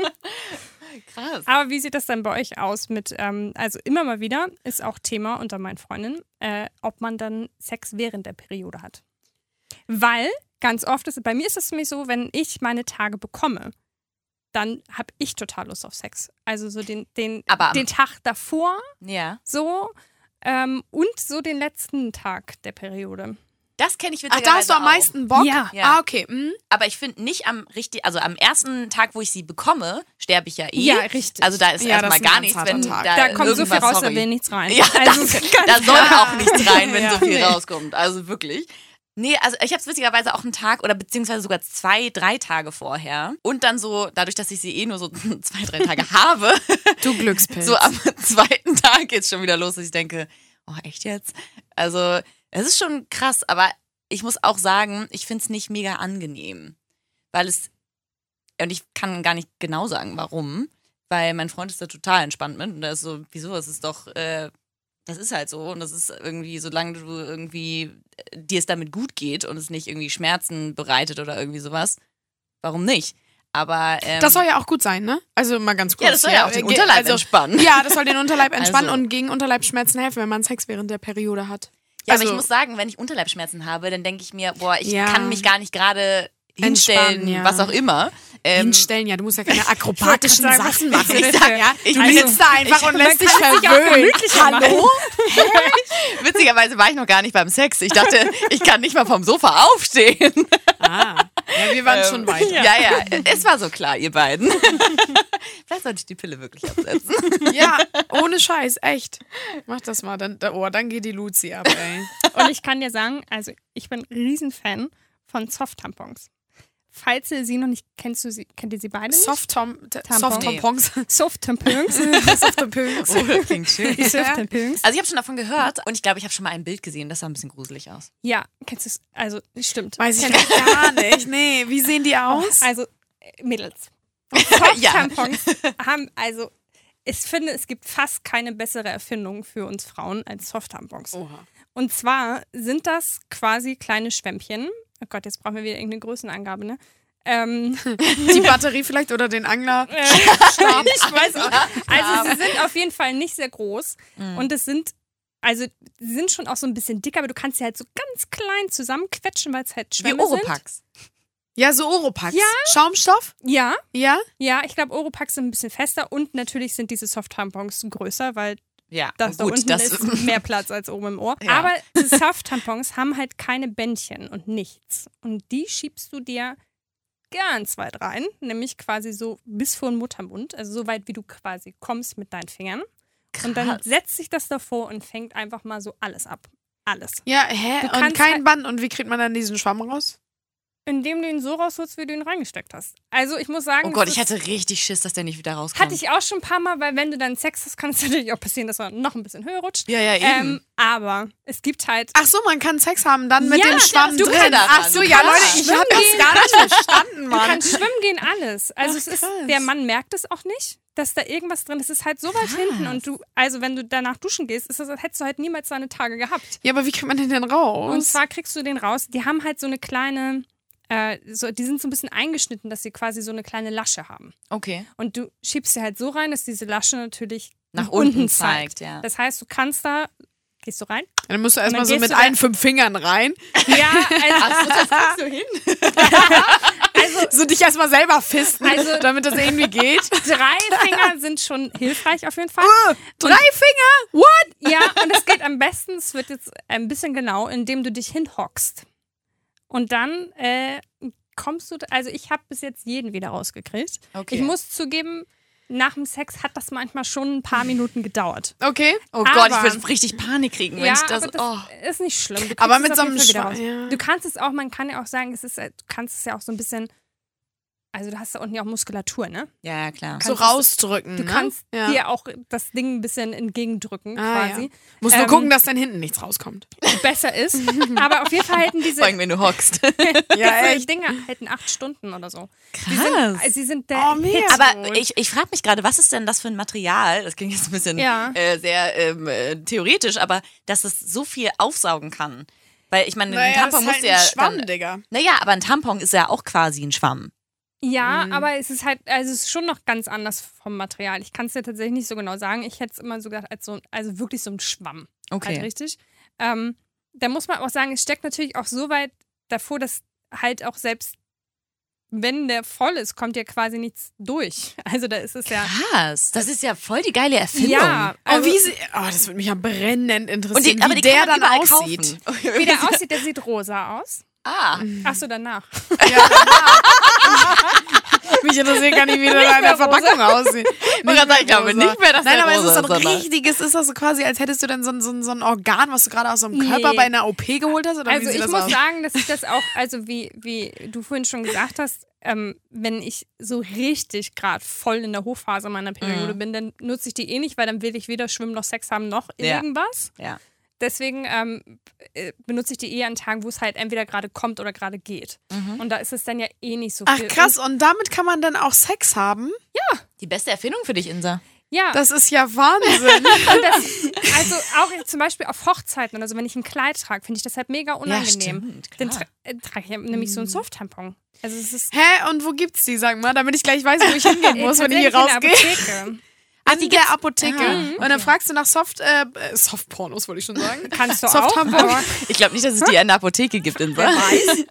Krass. Aber wie sieht das dann bei euch aus mit, ähm, also immer mal wieder ist auch Thema unter meinen Freundinnen, äh, ob man dann Sex während der Periode hat. Weil ganz oft ist, bei mir ist es nämlich so, wenn ich meine Tage bekomme, dann habe ich total Lust auf Sex. Also so den, den, Aber den Tag davor Ja. so ähm, und so den letzten Tag der Periode. Das kenne ich Ach, da hast du am witzigerweise meisten Bock? Ja. Ja. Ah, okay. Mhm. Aber ich finde nicht am richtig, also am ersten Tag, wo ich sie bekomme, sterbe ich ja eh. Ja, richtig. Also da ist Ja, erstmal gar ganz nichts, wenn Tag. da, Da kommt so viel raus, da sorry. will nichts rein. Ja, also, das, ganz da soll auch nichts rein, wenn Ja. so viel Nee. rauskommt. Also wirklich. Nee, also ich habe es witzigerweise auch einen Tag oder beziehungsweise sogar zwei, drei Tage vorher. Und dann so, dadurch, dass ich sie eh nur so zwei, drei Tage habe, Du Glückspilz. so am zweiten Tag geht's schon wieder los, dass ich denke, oh, echt jetzt? Also, es ist schon krass, aber ich muss auch sagen, ich find's nicht mega angenehm. Weil es, und ich kann gar nicht genau sagen, warum, weil mein Freund ist da total entspannt mit und da ist so, wieso, es ist doch, äh, das ist halt so und das ist irgendwie, solange du irgendwie äh, dir es damit gut geht und es nicht irgendwie Schmerzen bereitet oder irgendwie sowas, warum nicht? Aber ähm, das soll ja auch gut sein, ne? Also mal ganz kurz. ja, das soll ja auch den Unterleib also, entspannen. Ja, das soll den Unterleib entspannen Also. und gegen Unterleibsschmerzen helfen, wenn man Sex während der Periode hat. Ja, Also- aber ich muss sagen, wenn ich Unterleibschmerzen habe, dann denke ich mir, boah, ich Ja. kann mich gar nicht gerade hinstellen, ja. was auch immer. Ähm, Hinstellen, ja, du musst ja keine akrobatischen Sachen machen. ich sag, ja, ich Du sitzt da einfach und lässt dich verwöhnen. Hallo? Witzigerweise war ich noch gar nicht beim Sex. Ich dachte, ich kann nicht mal vom Sofa aufstehen. Ah, ja, wir waren Ähm, schon weiter. Ja, ja, es war so klar, ihr beiden. Vielleicht sollte ich die Pille wirklich absetzen. Ja, ohne Scheiß, echt. Mach das mal, dann, oh, dann geht die Luzi ab, ey. Und ich kann dir sagen, also ich bin ein Riesenfan von Soft-Tampons. Falls ihr sie noch nicht kennst, du sie, kennt ihr sie beide nicht? Soft-Tom, Tampon. Soft-Tampons. Soft-Tampons. Soft-Tampons. Oh, klingt schön. Die Soft-Tampons. Also ich habe schon davon gehört und ich glaube, ich habe schon mal ein Bild gesehen, das sah ein bisschen gruselig aus. Ja, kennst du es? Also, stimmt. Weiß ich gar nicht. Nee, wie sehen die aus? Also, äh, Mädels. Ja. Soft-Tampons haben, also, ich finde, es gibt fast keine bessere Erfindung für uns Frauen als Soft-Tampons. Oha. Und zwar sind das quasi kleine Schwämmchen. Oh Gott, jetzt brauchen wir wieder irgendeine Größenangabe, ne? Ähm, Die Batterie vielleicht oder den Angler. äh, ich weiß auch. Also sie sind auf jeden Fall nicht sehr groß Mhm. und es sind also sie sind schon auch so ein bisschen dicker, aber du kannst sie halt so ganz klein zusammenquetschen, weil es halt Wie Schwämme sind. Oropax. Ja, so Oropax. Ja. Schaumstoff? Ja, Ja. ja, ich glaube Oropax sind ein bisschen fester und natürlich sind diese Soft-Tampons größer, weil Ja, das da gut, unten das ist mehr Platz als oben im Ohr. Ja. Aber diese Soft-Tampons haben halt keine Bändchen und nichts. Und die schiebst du dir ganz weit rein, nämlich quasi so bis vor den Muttermund, also so weit, wie du quasi kommst mit deinen Fingern. Und dann Krass. setzt sich das davor und fängt einfach mal so alles ab. Alles. Ja, hä? Und kein halt- Band. Und wie kriegt man dann diesen Schwamm raus? Indem du ihn so rausholst, wie du ihn reingesteckt hast. Also ich muss sagen, Oh Gott, ich hatte richtig Schiss, dass der nicht wieder rauskommt. hatte ich auch schon ein paar Mal, weil wenn du dann Sex hast, kann es natürlich auch passieren, dass er noch ein bisschen höher rutscht. Ja, ja, eben. Ähm, aber es gibt halt Ach so, man kann Sex haben dann mit Ja, dem Schwamm du drin. kannst Ach so, du ja, Leute, ich habe das gar nicht verstanden, Du Mann. kannst schwimmen gehen, alles. Also Ach, es ist, der Mann merkt es auch nicht, dass da irgendwas drin ist. Es ist halt so weit hinten und du, also wenn du danach duschen gehst, ist das, hättest du halt niemals deine Tage gehabt. Ja, aber wie kriegt man den denn raus? Und zwar kriegst du den raus. Die haben halt so eine kleine, äh, so, die sind so ein bisschen eingeschnitten, dass sie quasi so eine kleine Lasche haben. Okay. Und du schiebst sie halt so rein, dass diese Lasche natürlich Nach unten zeigt, ja. Das heißt, du kannst da, gehst du rein? dann musst du Und erstmal so mit allen fünf Fingern rein. Ja, also, du hin? also So dich erstmal selber fisten, Also- damit das irgendwie geht. drei Finger sind schon hilfreich auf jeden Fall. Drei Finger? What? Ja, und es geht am besten, es wird jetzt ein bisschen genau, indem du dich hinhockst. Und dann äh, kommst du, also ich habe bis jetzt jeden wieder rausgekriegt. Okay. Ich muss zugeben, nach dem Sex hat das manchmal schon ein paar Minuten gedauert. Okay. Oh Gott, ich Aber- würde richtig Panik kriegen, wenn ja, ich das. aber das oh. ist nicht schlimm. Aber mit so einem Schwa- ja. Du kannst es auch, man kann ja auch sagen, es ist, äh, du kannst es ja auch so ein bisschen, also du hast da unten ja auch Muskulatur, ne? Ja, ja, klar. So kannst es- rausdrücken. Du ne? kannst ja. dir auch das Ding ein bisschen entgegendrücken, Ah, quasi. ja. Musst nur Ähm, gucken, dass dann hinten nichts rauskommt. besser ist. Aber auf jeden Fall halten diese, Vor allem, wenn du hockst. Ja, diese Dinge halten acht Stunden oder so. Krass. sind, sie sind der Oh, mega. Hit. Aber ich, ich frage mich gerade, was ist denn das für ein Material? Das klingt jetzt ein bisschen Ja. äh, sehr ähm, äh, theoretisch, aber dass es so viel aufsaugen kann. Weil ich meine, ein Naja, Tampon das ist muss halt ja. ein Schwamm, dann, Digga. naja, aber ein Tampon ist ja auch quasi ein Schwamm. Ja, Mhm. aber es ist halt, also es ist schon noch ganz anders vom Material. Ich kann es dir tatsächlich nicht so genau sagen. Ich hätte es immer so gedacht, als so, also wirklich so ein Schwamm. Okay. Halt richtig. Ähm, da muss man auch sagen, es steckt natürlich auch so weit davor, dass halt auch selbst wenn der voll ist, kommt ja quasi nichts durch. Also da ist es ja. Krass. Das ist ja voll die geile Erfindung. Ja, Oh, also, wie sie, oh, das würde mich ja brennend Und interessieren, die, aber wie die der dann aussieht. kaufen. wie der aussieht, der sieht rosa aus. Ah. Achso, danach. Mich interessiert gar nicht, wie der da in der Verpackung aussieht. gerade sagen, ich glaube nicht mehr, dass Nein, aber es ist so ein richtiges, ist das so quasi, als hättest du dann so, ein- so, ein- so ein Organ, was du gerade aus so einem Körper Nee. bei einer OP geholt hast? Oder Also ich das muss aus? sagen, dass ich das auch, also wie, wie du vorhin schon gesagt hast, ähm, wenn ich so richtig gerade voll in der Hochphase meiner Periode bin, dann nutze ich die eh nicht, weil dann will ich weder schwimmen noch Sex haben noch Ja. irgendwas. Ja. Deswegen ähm, äh, benutze ich die eh an Tagen, wo es halt entweder gerade kommt oder gerade geht. Und da ist es dann ja eh nicht so Ach viel. krass, und damit kann man dann auch Sex haben? Die beste Erfindung für dich, Insa. Und, ja, Das ist ja Wahnsinn. und das, also auch zum Beispiel auf Hochzeiten oder so, wenn ich ein Kleid trage, finde ich das halt mega unangenehm. stimmt, dann klar. tra äh, trage ich ja nämlich so einen Soft-Tampon. Also es ist Hä, und wo gibt's die, sag mal, damit ich gleich weiß, wo ich hingehen muss, wenn ich hier rausgehe? An der Apotheke. Ah, Und dann fragst du nach Soft, äh, Softpornos, wollte ich schon sagen. Kannst du auch, Soft-Tampon. aber Ich glaube nicht, dass es die in der Apotheke gibt, Insa.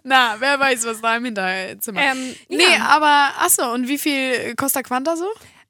Na, wer weiß, was da im Hinterzimmer ähm, Nee, ja. aber, achso, und wie viel kostet Quanta so?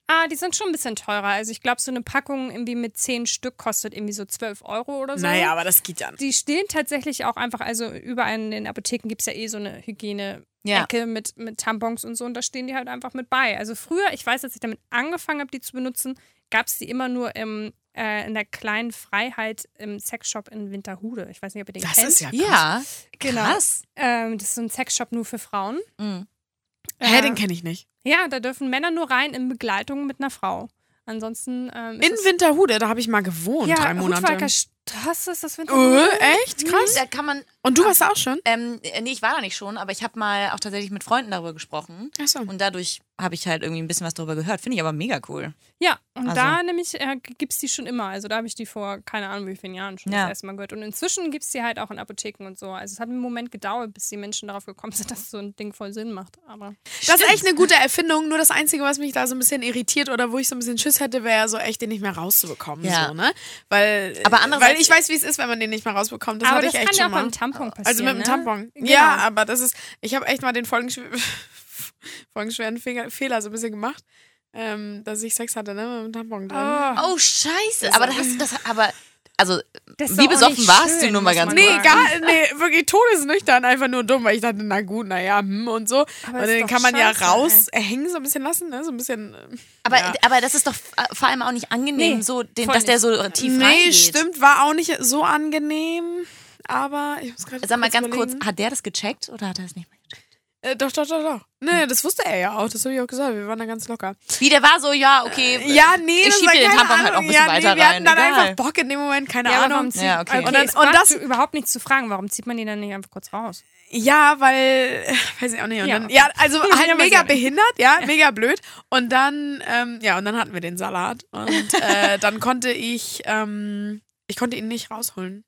Ah, die sind schon ein bisschen teurer. Also ich glaube, so eine Packung irgendwie mit zehn Stück kostet irgendwie so 12 Euro oder so. Naja, aber das geht ja nicht. Die stehen tatsächlich auch einfach, also überall in den Apotheken gibt es ja eh so eine Hygiene-Ecke Ja. mit, mit Tampons und so und da stehen die halt einfach mit bei. Also früher, ich weiß, als ich damit angefangen habe, die zu benutzen, gab es die immer nur im, äh, in der kleinen Freiheit im Sexshop in Winterhude. Ich weiß nicht, ob ihr den Das kennt. ist ja krass. Ja, Genau. krass. Ähm, das ist so ein Sexshop nur für Frauen. Mhm. Hä, Äh, den kenne ich nicht. Ja, da dürfen Männer nur rein in Begleitung mit einer Frau. Ansonsten ähm, In Winterhude, da habe ich mal gewohnt, ja, drei Monate. Hutwalker Straße ist das Winterhude. Äh, echt? Krass. Da kann man. Und du warst da auch schon? Ähm, nee, ich war da nicht schon, aber ich habe mal auch tatsächlich mit Freunden darüber gesprochen. Achso. Und dadurch habe ich halt irgendwie ein bisschen was darüber gehört. Finde ich aber mega cool. Ja, und Also- da nämlich äh, gibt es die schon immer. Also da habe ich die vor keine Ahnung wie vielen Jahren schon Ja. das erste Mal gehört. Und inzwischen gibt es die halt auch in Apotheken und so. Also es hat einen Moment gedauert, bis die Menschen darauf gekommen sind, dass so ein Ding voll Sinn macht. Aber Das ist echt eine gute Erfindung. Nur das Einzige, was mich da so ein bisschen irritiert oder wo ich so ein bisschen Schiss hätte, wäre so echt, den nicht mehr rauszubekommen. Ja. So, ne? Weil, Aber andererseits- weil ich weiß, wie es ist, wenn man den nicht mehr rausbekommt. Das aber hatte das ich echt kann ja schon auch mal. beim Tampon passieren. Also mit dem ne? Tampon. Genau. Ja, aber das ist, ich habe echt mal den folgenschw folgenschweren Fehler, so ein bisschen gemacht, ähm, dass ich Sex hatte, ne, mit dem Tampon drin. Oh, Oh, scheiße. Aber das, das, aber, also, wie besoffen warst schön, du nur mal ganz Nee, sagen. gar, nee, wirklich todesnüchtern, einfach nur dumm, weil ich dachte, na gut, naja, hm und so. Aber und doch kann man ja scheiße, raushängen, so ein bisschen lassen, ne, so ein bisschen. äh, aber, ja. aber das ist doch äh, vor allem auch nicht angenehm, Nee, so, den, dass der nicht. so tief Nee, reingeht. stimmt, war auch nicht so angenehm, aber ich muss gerade Sag mal ganz kurz, überlegen. hat der das gecheckt oder hat er es nicht mehr gecheckt? Äh, doch, doch, doch, doch. Nee, das wusste er ja auch. Das habe ich auch gesagt. Wir waren da ganz locker. Wie, der war so, ja, okay. Ja, nee, ich das schieb war dir den Tampon halt auch ein bisschen ja, weiter nee, wir rein. hatten dann Egal. einfach Bock in dem Moment, keine Ja, Ahnung. Ja, okay. okay, Und dann- und das- überhaupt nichts zu fragen. Warum zieht man die dann nicht einfach kurz raus? Ja, weil, weiß ich auch nicht. Und Ja. Dann, ja, also halt mega behindert, ja, mega blöd. Und dann, ähm, ja, und dann hatten wir den Salat. Und äh, dann konnte ich, ähm, ich konnte ihn nicht rausholen.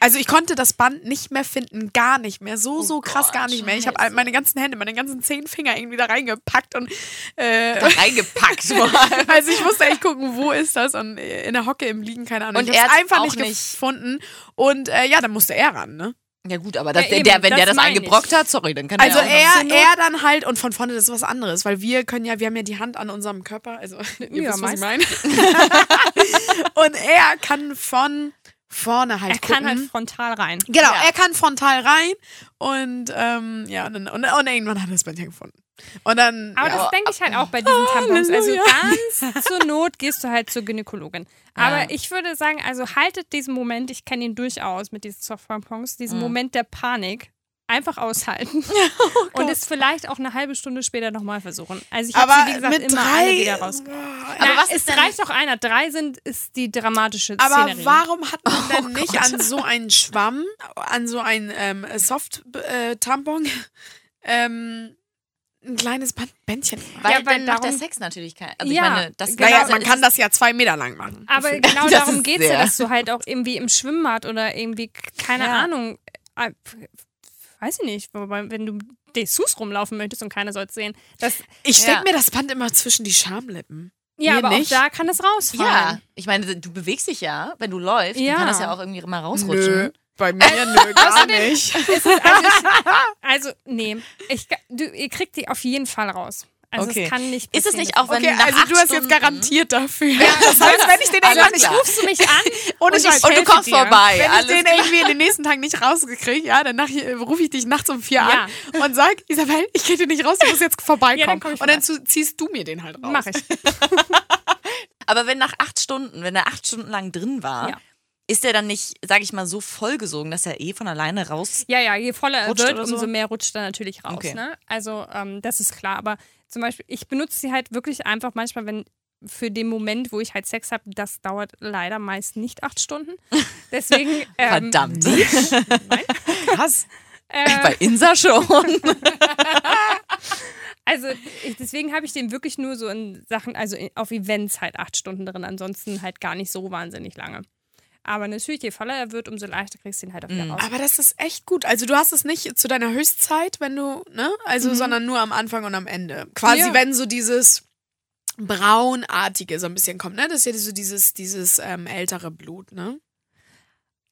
Also ich konnte das Band nicht mehr finden, gar nicht mehr. So, Oh so krass Gott, gar nicht mehr. Ich habe meine ganzen Hände, meine ganzen zehn Finger irgendwie da reingepackt und äh, Da reingepackt. also ich musste echt gucken, wo ist das und in der Hocke im Liegen, keine Ahnung. Und ich er habe hat's einfach auch nicht, nicht. gefunden. Und äh, ja, dann musste er ran, ne? ja gut, aber das, Ja, eben, der, wenn das der das meine ich. eingebrockt hat, sorry, dann kann Also er auch er, er dann halt und von vorne das ist was anderes, weil wir können ja, wir haben ja die Hand an unserem Körper, also ihr Ja, wisst, was ich meine. und er kann von vorne halt Er gucken. kann halt frontal rein. genau, Ja. er kann frontal rein und ähm, ja, und, dann- und, und irgendwann hat er das Bändchen gefunden. Und dann Aber ja. das denke ich halt auch bei diesen Tampons. Also ganz zur Not gehst du halt zur Gynäkologin. Aber Ja. ich würde sagen, also haltet diesen Moment, ich kenne ihn durchaus mit diesen Soft-Tampons, diesen Mhm. Moment der Panik einfach aushalten. Oh und es vielleicht auch eine halbe Stunde später nochmal versuchen. Also ich habe aber sie, wie gesagt, mit immer drei, alle wieder raus. Aber Na, was es reicht doch einer. Drei sind, ist die dramatische Aber Szenerie. warum hat man denn Oh nicht Gott. an so einen Schwamm, an so ein ähm, Soft-Tampon, ähm, ein kleines Bändchen? Weil, Ja, weil dann macht der darum- Sex natürlich kein. Also Ja, meine, das genau. Naja, also man kann ist- das ja zwei Meter lang machen. Aber genau darum geht es ja, dass du halt auch irgendwie im Schwimmbad oder irgendwie, keine Ja. Ahnung, äh, weiß ich nicht, wobei, wenn du Dessous rumlaufen möchtest und keiner soll es sehen. Das, Ich stecke Ja. mir das Band immer zwischen die Schamlippen. ja, Mir aber nicht. auch da kann es rausfallen. Ja, ich meine, du bewegst dich ja, wenn du läufst, Ja. dann kann das ja auch irgendwie mal rausrutschen. Nö, bei mir nö, gar nicht. Also, ich, also, nee, ich, du, ihr kriegt die auf jeden Fall raus. Also Okay. es kann nicht Ist es passieren, nicht auch, wenn Okay, nach also acht du hast Stunden, jetzt garantiert dafür. das heißt, wenn ich den irgendwann nicht. Rufst du mich an und Scheiß, ich Und du kommst dir. vorbei. wenn ich alles den klar. irgendwie in den nächsten Tagen nicht rausgekriegt, ja, dann nach- rufe ich dich nachts um vier Ja. an und sag, Isabel, ich krieg den nicht raus, du musst jetzt vorbeikommen. Ja, dann komm ich und dann ziehst du mir den halt raus. Mach ich. Aber wenn nach acht Stunden, wenn er acht Stunden lang drin war, Ja. ist der dann nicht, sag ich mal, so vollgesogen, dass er eh von alleine raus. Ja, ja, je voller er Rutscht wird, so? umso mehr rutscht er natürlich raus. Okay. Ne? Also ähm, das ist klar. Aber zum Beispiel, ich benutze sie halt wirklich einfach manchmal, wenn für den Moment, wo ich halt Sex habe, das dauert leider meist nicht acht Stunden. Deswegen. Ähm, Verdammt. Krass. Äh, Bei Insa schon. also ich, deswegen habe ich den wirklich nur so in Sachen, also auf Events halt acht Stunden drin. Ansonsten halt gar nicht so wahnsinnig lange. Aber natürlich, je voller er wird, umso leichter kriegst du ihn halt auch wieder Mhm. raus. Aber das ist echt gut. Also du hast es nicht zu deiner Höchstzeit, wenn du, ne? Also, sondern nur am Anfang und am Ende. Quasi, Ja. wenn so dieses braunartige so ein bisschen kommt, ne? Das ist ja so dieses, dieses ähm, ältere Blut, ne?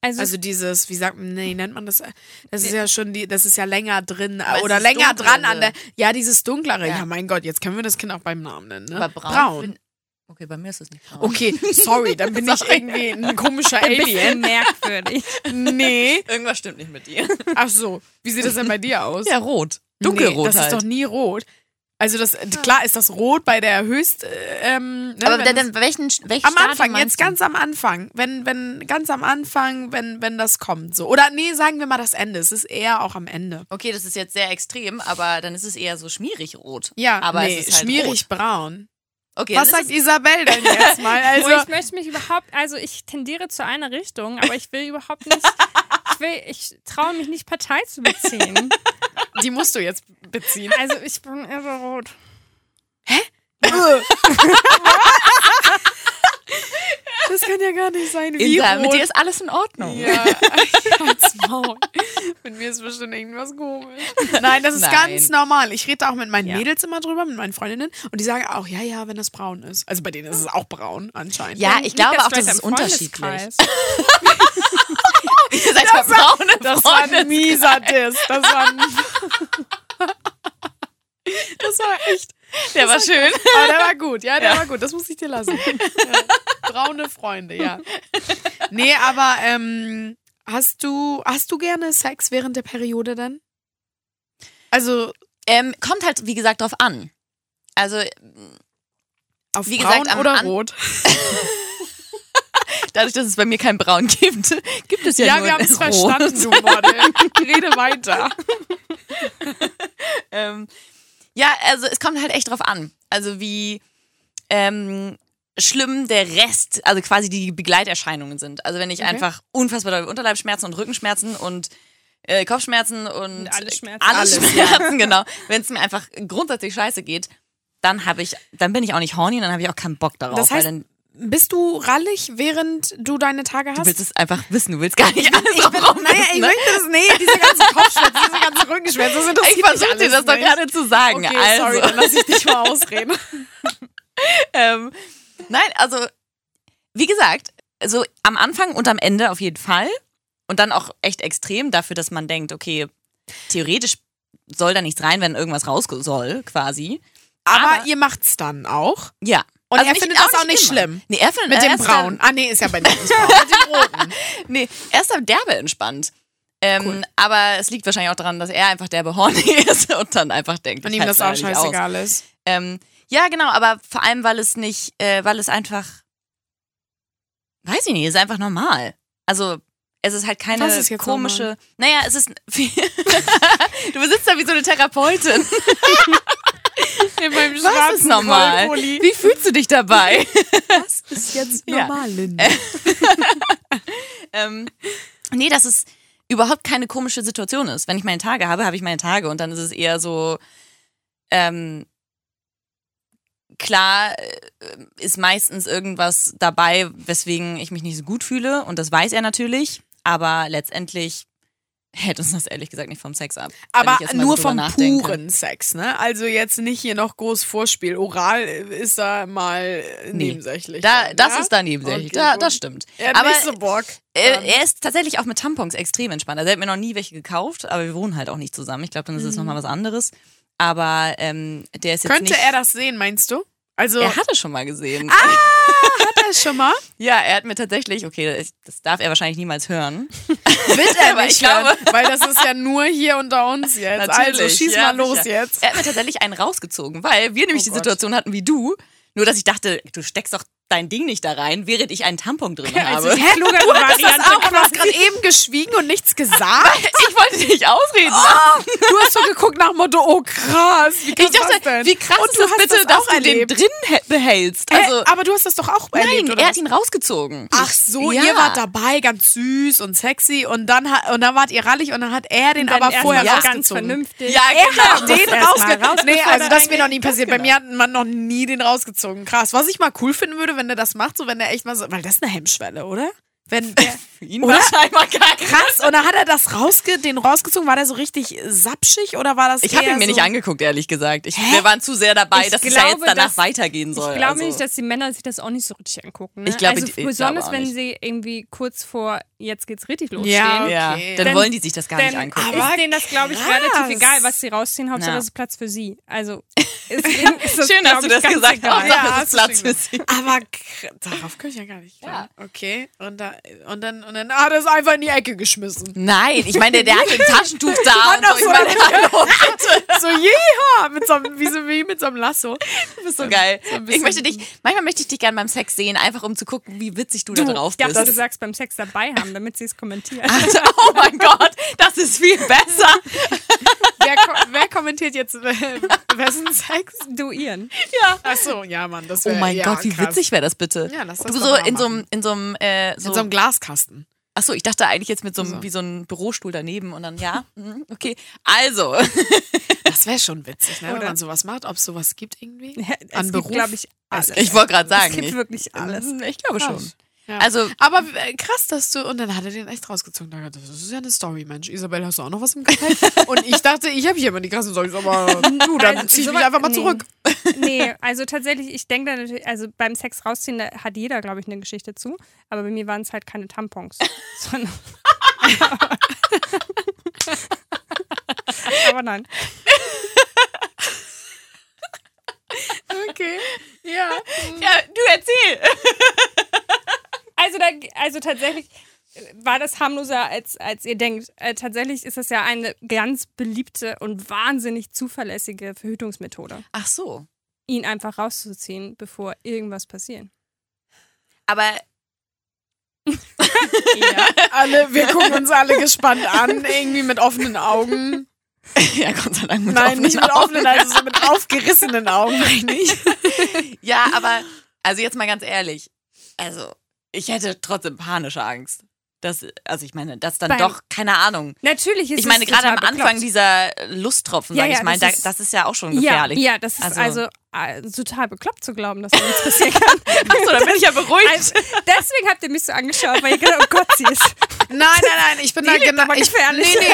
Also, Also dieses, wie sagt man, nee, nennt man das? Das ist ja schon die, das ist ja länger drin äh, oder länger dunklere. dran an der. Ja, dieses dunklere. Ja. Ja. mein Gott, jetzt können wir das Kind auch beim Namen nennen, ne? Aber braun. bin- Okay, bei mir ist es nicht braun. Okay, sorry, dann bin ich irgendwie ein komischer Alien. merkwürdig. Nee. Irgendwas stimmt nicht mit dir. Ach so, wie sieht das denn bei dir aus? Ja, rot. Nee, Dunkelrot das halt. ist doch nie rot. Also das klar ist das rot bei der höchst äh, ähm, ne, Aber dann, das- welchen, welchen am Anfang, jetzt du? ganz am Anfang, wenn wenn ganz am Anfang, wenn wenn das kommt so oder nee, sagen wir mal das Ende. Es ist eher auch am Ende. Okay, das ist jetzt sehr extrem, aber dann ist es eher so schmierig rot. Ja, aber nee, es ist halt schmierig Rot. braun. Okay, Was sagt Isabel denn jetzt mal? Also, ich möchte mich überhaupt, also ich tendiere zu einer Richtung, aber ich will überhaupt nicht, ich will, ich traue mich nicht Partei zu beziehen. die musst du jetzt beziehen. Also ich bin eher so rot. Das kann ja gar nicht sein. Wie Insa, mit dir ist alles in Ordnung. Ja, Maul. Mit mir ist bestimmt irgendwas komisch. Nein, das ist Nein. ganz normal. Ich rede da auch mit meinen Ja. Mädels immer drüber, mit meinen Freundinnen. Und die sagen auch, ja, ja, wenn das braun ist. Also bei denen ist es auch braun anscheinend. Ja, ich glaube auch, das ist unterschiedlich. Ihr seid ja braune Das war ein mieser Diss. Das war ein Das war echt. Der war schön. Aber der war gut, ja, der war gut. Das muss ich dir lassen. Ja. Braune Freunde, ja. Nee, aber ähm, hast du hast du gerne Sex während der Periode dann? Also Ähm, kommt halt, wie gesagt, drauf an. Also, auf Wie braun gesagt, oder An- rot? dadurch, dass es bei mir kein Braun gibt, gibt es ja, Ja, nur wir haben es verstanden, du Model. Rede weiter. ähm, ja, also es kommt halt echt drauf an. Also wie ähm, schlimm der Rest, also quasi die Begleiterscheinungen sind. Also wenn ich Okay. einfach unfassbar dolle Unterleibsschmerzen und Rückenschmerzen und äh, Kopfschmerzen und, Und alle Schmerzen. alles Alles, Schmerzen, genau. Wenn es mir einfach grundsätzlich scheiße geht, dann habe ich, dann bin ich auch nicht horny und dann habe ich auch keinen Bock darauf. Das heißt, weil dann, Bist du rallig, während du deine Tage hast? du willst es einfach wissen, du willst gar nicht alles ich bin, naja, ich ne? möchte das, nee, diese ganzen Kopfschmerzen, diese ganzen Rückenschmerzen, das interessiert Ich versuche dir das doch nicht. gerade zu sagen. Okay, also. sorry, dann lass ich dich mal ausreden. ähm, nein, also wie gesagt, so am Anfang und am Ende auf jeden Fall. Und dann auch echt extrem dafür, dass man denkt, okay, theoretisch soll da nichts rein, wenn irgendwas raus soll, quasi. Aber, Aber- ihr macht's dann auch. Ja. Und er nicht- findet das auch nicht immer. schlimm. Nee, er findet Mit er dem Braun. Ah, nee, ist ja bei nicht braun. Mit dem Roten. Nee, er ist da derbe entspannt. Ähm, Aber es liegt wahrscheinlich auch daran, dass er einfach derbe horny ist und dann einfach denkt, Und ihm das auch nicht aus. scheißegal ist. Ähm, ja, genau, aber vor allem, weil es nicht, äh, weil es einfach, weiß ich nicht, ist einfach normal. Also, es ist halt keine ist komische, naja, es ist, du sitzt da wie so eine Therapeutin. In meinem Was ist normal? Rollpulli. Wie fühlst du dich dabei? Was ist jetzt Ja. normal, Linda? ähm, nee, dass es überhaupt keine komische Situation ist. Wenn ich meine Tage habe, habe ich meine Tage und dann ist es eher so, ähm, klar äh, ist meistens irgendwas dabei, weswegen ich mich nicht so gut fühle und das weiß er natürlich, aber letztendlich hält uns das ehrlich gesagt nicht vom Sex ab. Aber nur vom nachdenke. puren Sex, ne? Also jetzt nicht hier noch groß Vorspiel. Oral ist da mal Nee. nebensächlich. Da, dann, das ja? ist da nebensächlich. Okay, da, das stimmt. Er aber so Bock. äh, er ist tatsächlich auch mit Tampons extrem entspannt. Also er hat mir noch nie welche gekauft, aber wir wohnen halt auch nicht zusammen. Ich glaube, dann ist es nochmal was anderes. Aber ähm, der ist jetzt Mhm. Könnte er das sehen, meinst du? Also, Er hat es schon mal gesehen. Hat er es schon mal? Ja, er hat mir tatsächlich, okay, das- darf er wahrscheinlich niemals hören. Wird er Aber ich glaube- weil das ist ja nur hier unter uns jetzt. also Natürlich, schieß ja, mal los sicher. jetzt. Er hat mir tatsächlich einen rausgezogen, weil wir nämlich Oh die Gott. Situation hatten wie du. Nur, dass ich dachte, du steckst doch dein Ding nicht da rein, während ich einen Tampon drin Also habe. die klugere Du hast das Variante auch, du hast gerade eben geschwiegen und nichts gesagt. Ich wollte dich nicht ausreden lassen. Du hast so geguckt nach dem Motto, oh krass, wie krass Ich dachte, das denn? wie krass und ist du das hast bitte, das dass auch du den erlebt. drin hä- behältst? Also, äh, aber du hast das doch auch erlebt, nein, oder er was? hat ihn rausgezogen. Ach so, Ja. ihr wart dabei, ganz süß und sexy und dann und dann wart ihr rallig und dann hat er den aber vorher rausgezogen. ganz vernünftig. Ja, Er genau. hat den rausgezogen. raus, Nee, also das ist mir noch nie passiert. Bei mir hat man noch nie den rausgezogen. Krass. Was ich mal cool finden würde, wenn der das macht, so wenn der echt mal so, weil das ist eine Hemmschwelle, oder? Wenn der, Für ihn Oder? wahrscheinlich mal gar krass, und dann hat er das rausge, den rausgezogen. War der so richtig sapschig oder war das Ich habe ihn mir so nicht angeguckt, ehrlich gesagt. Ich, wir waren zu sehr dabei, Ich dass es ja jetzt glaube, danach dass- weitergehen soll. Ich glaube also. nicht, dass die Männer sich das auch nicht so richtig angucken. Ne? Ich glaube, also ich besonders glaube auch wenn nicht. sie irgendwie kurz vor jetzt geht's richtig los Ja, stehen. ja, Okay. dann Dann- wollen die sich das gar nicht angucken. Aber ist denen das, glaube ich, krass. relativ egal, was sie rausziehen. Hauptsache, Ja. es ist Platz für sie. Also, ist, ist das, Schön, dass du das gesagt hast. Ja, Hauptsache, es ist Platz für sie. Aber darauf kann ich ja gar nicht kommen. Okay. Und, da, und dann, und dann hat er es einfach in die Ecke geschmissen. Nein, ich meine, der, der hat ein Taschentuch da und so. Ich meine, so- hallo, bitte. So, jeha! Mit so, einem- wie, so, wie mit so einem Lasso. Du bist so geil. ein ich möchte dich, manchmal möchte ich dich gerne beim Sex sehen, einfach um zu gucken, wie witzig du, da drauf Ich dachte, bist. du sagst beim Sex dabei haben, damit sie es kommentieren. oh mein Gott, das ist viel besser. Wer, ko wer kommentiert jetzt äh, wessen Sex? Du ihren. Ja. Ach so, ja, Mann, das Oh wär, mein ja, Gott, wie krass. witzig wäre das bitte? Ja, lass das du so in so einem, in so einem, äh, so, In so einem Glaskasten. Ach so, ich dachte eigentlich jetzt mit so einem, So. wie so einem Bürostuhl daneben und dann, ja, mhm, okay. Also, Das wäre schon witzig, ne, wenn man sowas macht. Ob es sowas gibt irgendwie? Es An gibt, Beruf? glaube ich, alles. ich wollte gerade sagen. Es gibt ich, wirklich alles. Ich glaube schon. Ja. Also, Aber äh, krass, dass du. Und dann hat er den echt rausgezogen. Da dachte Das ist ja eine Story, Mensch. Isabel, hast du auch noch was im Gepäck? und ich dachte, ich habe hier immer die krassen Storys, aber du, dann Also, zieh ich mich einfach mal nee. zurück. Nee, also tatsächlich, ich denke da natürlich, also beim Sex rausziehen, da hat jeder, glaube ich, eine Geschichte zu. Aber bei mir waren es halt keine Tampons. sondern aber nein. Okay. Ja. ja, du erzähl. Also, da, also tatsächlich äh, war das harmloser, als, als ihr denkt. Äh, tatsächlich ist das ja eine ganz beliebte und wahnsinnig zuverlässige Verhütungsmethode, Ach so. ihn einfach rauszuziehen, bevor irgendwas passiert. Aber Ja. Alle, wir gucken uns alle gespannt an, irgendwie mit offenen Augen. ja, Gott sei Dank mit Nein, offenen nicht mit Augen. offenen, also so mit aufgerissenen Augen, meine ich. Ja, aber, also jetzt mal ganz ehrlich. Also, ich hätte trotzdem panische Angst. Das, also ich meine, das dann Beim- doch, keine Ahnung. Natürlich ist Ich meine, es gerade am Anfang bekloppt. dieser Lusttropfen, Ja, sag ja, ich mal, das da, ist- das ist ja auch schon Ja, gefährlich. ja, das ist Also- also, äh, total bekloppt zu glauben, dass da nichts passieren kann. Achso, dann bin ich ja beruhigt. Also, deswegen habt ihr mich so angeschaut, weil ihr gedacht oh Gott, sie ist. Nein, nein, nein, ich bin Die da genau. Ich, gefährlich. nee,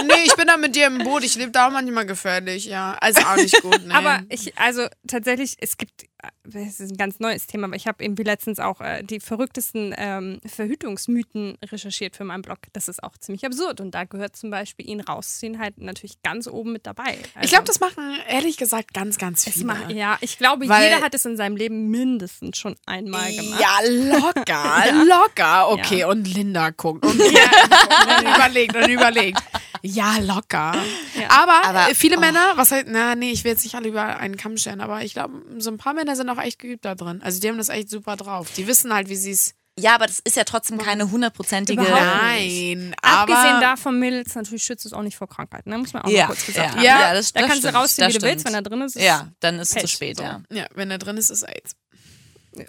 nee, nee, ich bin da mit dir im Boot. Ich lebe da auch manchmal gefährlich, ja. Also auch nicht gut, nee. Aber ich, also tatsächlich, es gibt, es ist ein ganz neues Thema, aber ich habe irgendwie letztens auch äh, die verrücktesten ähm, Verhütungsmythen recherchiert für meinen Blog. Das ist auch ziemlich absurd und da gehört zum Beispiel ihn rausziehen halt natürlich ganz oben mit dabei. Also, ich glaube, das machen ehrlich gesagt ganz, ganz viele. macht, ja, ich glaube, Weil- jeder hat es in seinem Leben mindestens schon einmal gemacht. Ja, locker, locker. Okay, Ja. und Linda guckt und, und überlegt und überlegt. Ja, locker. Ja. Aber, Aber- äh, viele oh. Männer, was halt, na, nee, ich will jetzt nicht alle über einen Kamm stellen, aber ich glaube, so ein paar Männer sind auch echt geübt da drin. Also die haben das echt super drauf. Die wissen halt, wie sie es. Ja, aber das ist ja trotzdem keine hundertprozentige. Nein, aber. Abgesehen davon, Mädels, natürlich schützt es auch nicht vor Krankheiten, ne? muss man auch Ja, mal kurz gesagt ja, haben. Ja, ja, das, Da das kannst stimmt, du rausziehen, wie du willst, wenn er drin ist. ist Ja, dann ist es zu spät, so. ja. Ja, wenn er drin ist, ist AIDS.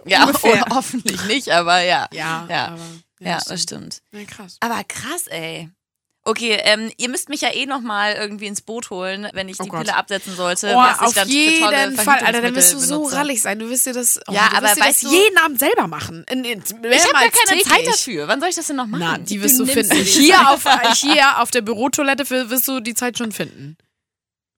Ja, Ungefähr. ho hoffentlich nicht, aber ja. Ja, Ja. aber. Ja, das stimmt. Ja, krass. Aber krass, ey. Okay, ähm, ihr müsst mich ja eh nochmal irgendwie ins Boot holen, wenn ich Oh die Gott. Pille absetzen sollte. Oh, auf jeden Fall, Alter, dann wirst du so benutze. rallig sein. Du wirst dir das, oh, Ja, du aber dir das du- jeden Abend selber machen. In, in, Ich habe gar keine Zeit täglich. dafür. Wann soll ich das denn noch machen? Na, die wirst Du du, finden. die Hier auf, hier auf der Bürotoilette wirst du die Zeit schon finden.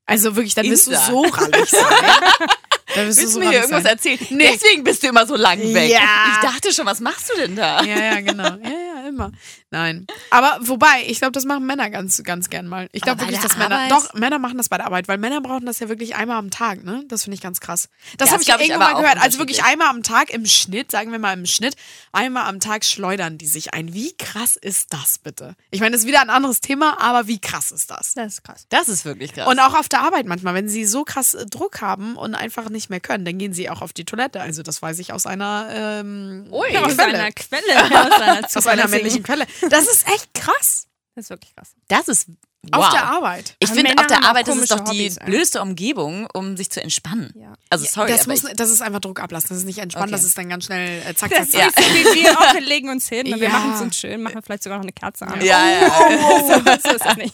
Also wirklich, dann wirst du Insa. so rallig sein. Dann wirst Willst du so mir hier irgendwas sein. erzählen? Nee. Deswegen bist du immer so lang weg. Ja. Ich dachte schon, was machst du denn da? Ja, ja, genau. Ja, ja, immer. Nein. Aber wobei, ich glaube, das machen Männer ganz, ganz gern mal. Ich glaube wirklich, dass Männer. Arbeit? Doch, Männer machen das bei der Arbeit, weil Männer brauchen das ja wirklich einmal am Tag, ne? Das finde ich ganz krass. Das Ja, habe ich aber mal gehört. Also wirklich einmal am Tag im Schnitt, sagen wir mal im Schnitt, einmal am Tag schleudern die sich ein. Wie krass ist das bitte? Ich meine, das ist wieder ein anderes Thema, aber wie krass ist das? Das ist krass. Das ist wirklich krass. Und auch auf der Arbeit manchmal, wenn sie so krass äh, Druck haben und einfach nicht mehr können, dann gehen sie auch auf die Toilette. Also das weiß ich aus einer ähm, Ui. Aus Quelle. einer Quelle. Aus einer, aus einer männlichen Quelle. Das ist echt krass. Das ist wirklich krass. das ist wow. Auf der Arbeit. Ich finde, auf der Arbeit ist es doch die Hobbys, blödeste Umgebung, um sich zu entspannen. Ja. Also sorry, das, muss, das ist einfach Druck ablassen. Das ist nicht entspannt, Okay. das ist dann ganz schnell äh, zack, zack, zack. ist wie wir wir legen uns hin und wir Ja. machen es uns schön, machen vielleicht sogar noch eine Kerze an. ja, ja, so, so ist nicht.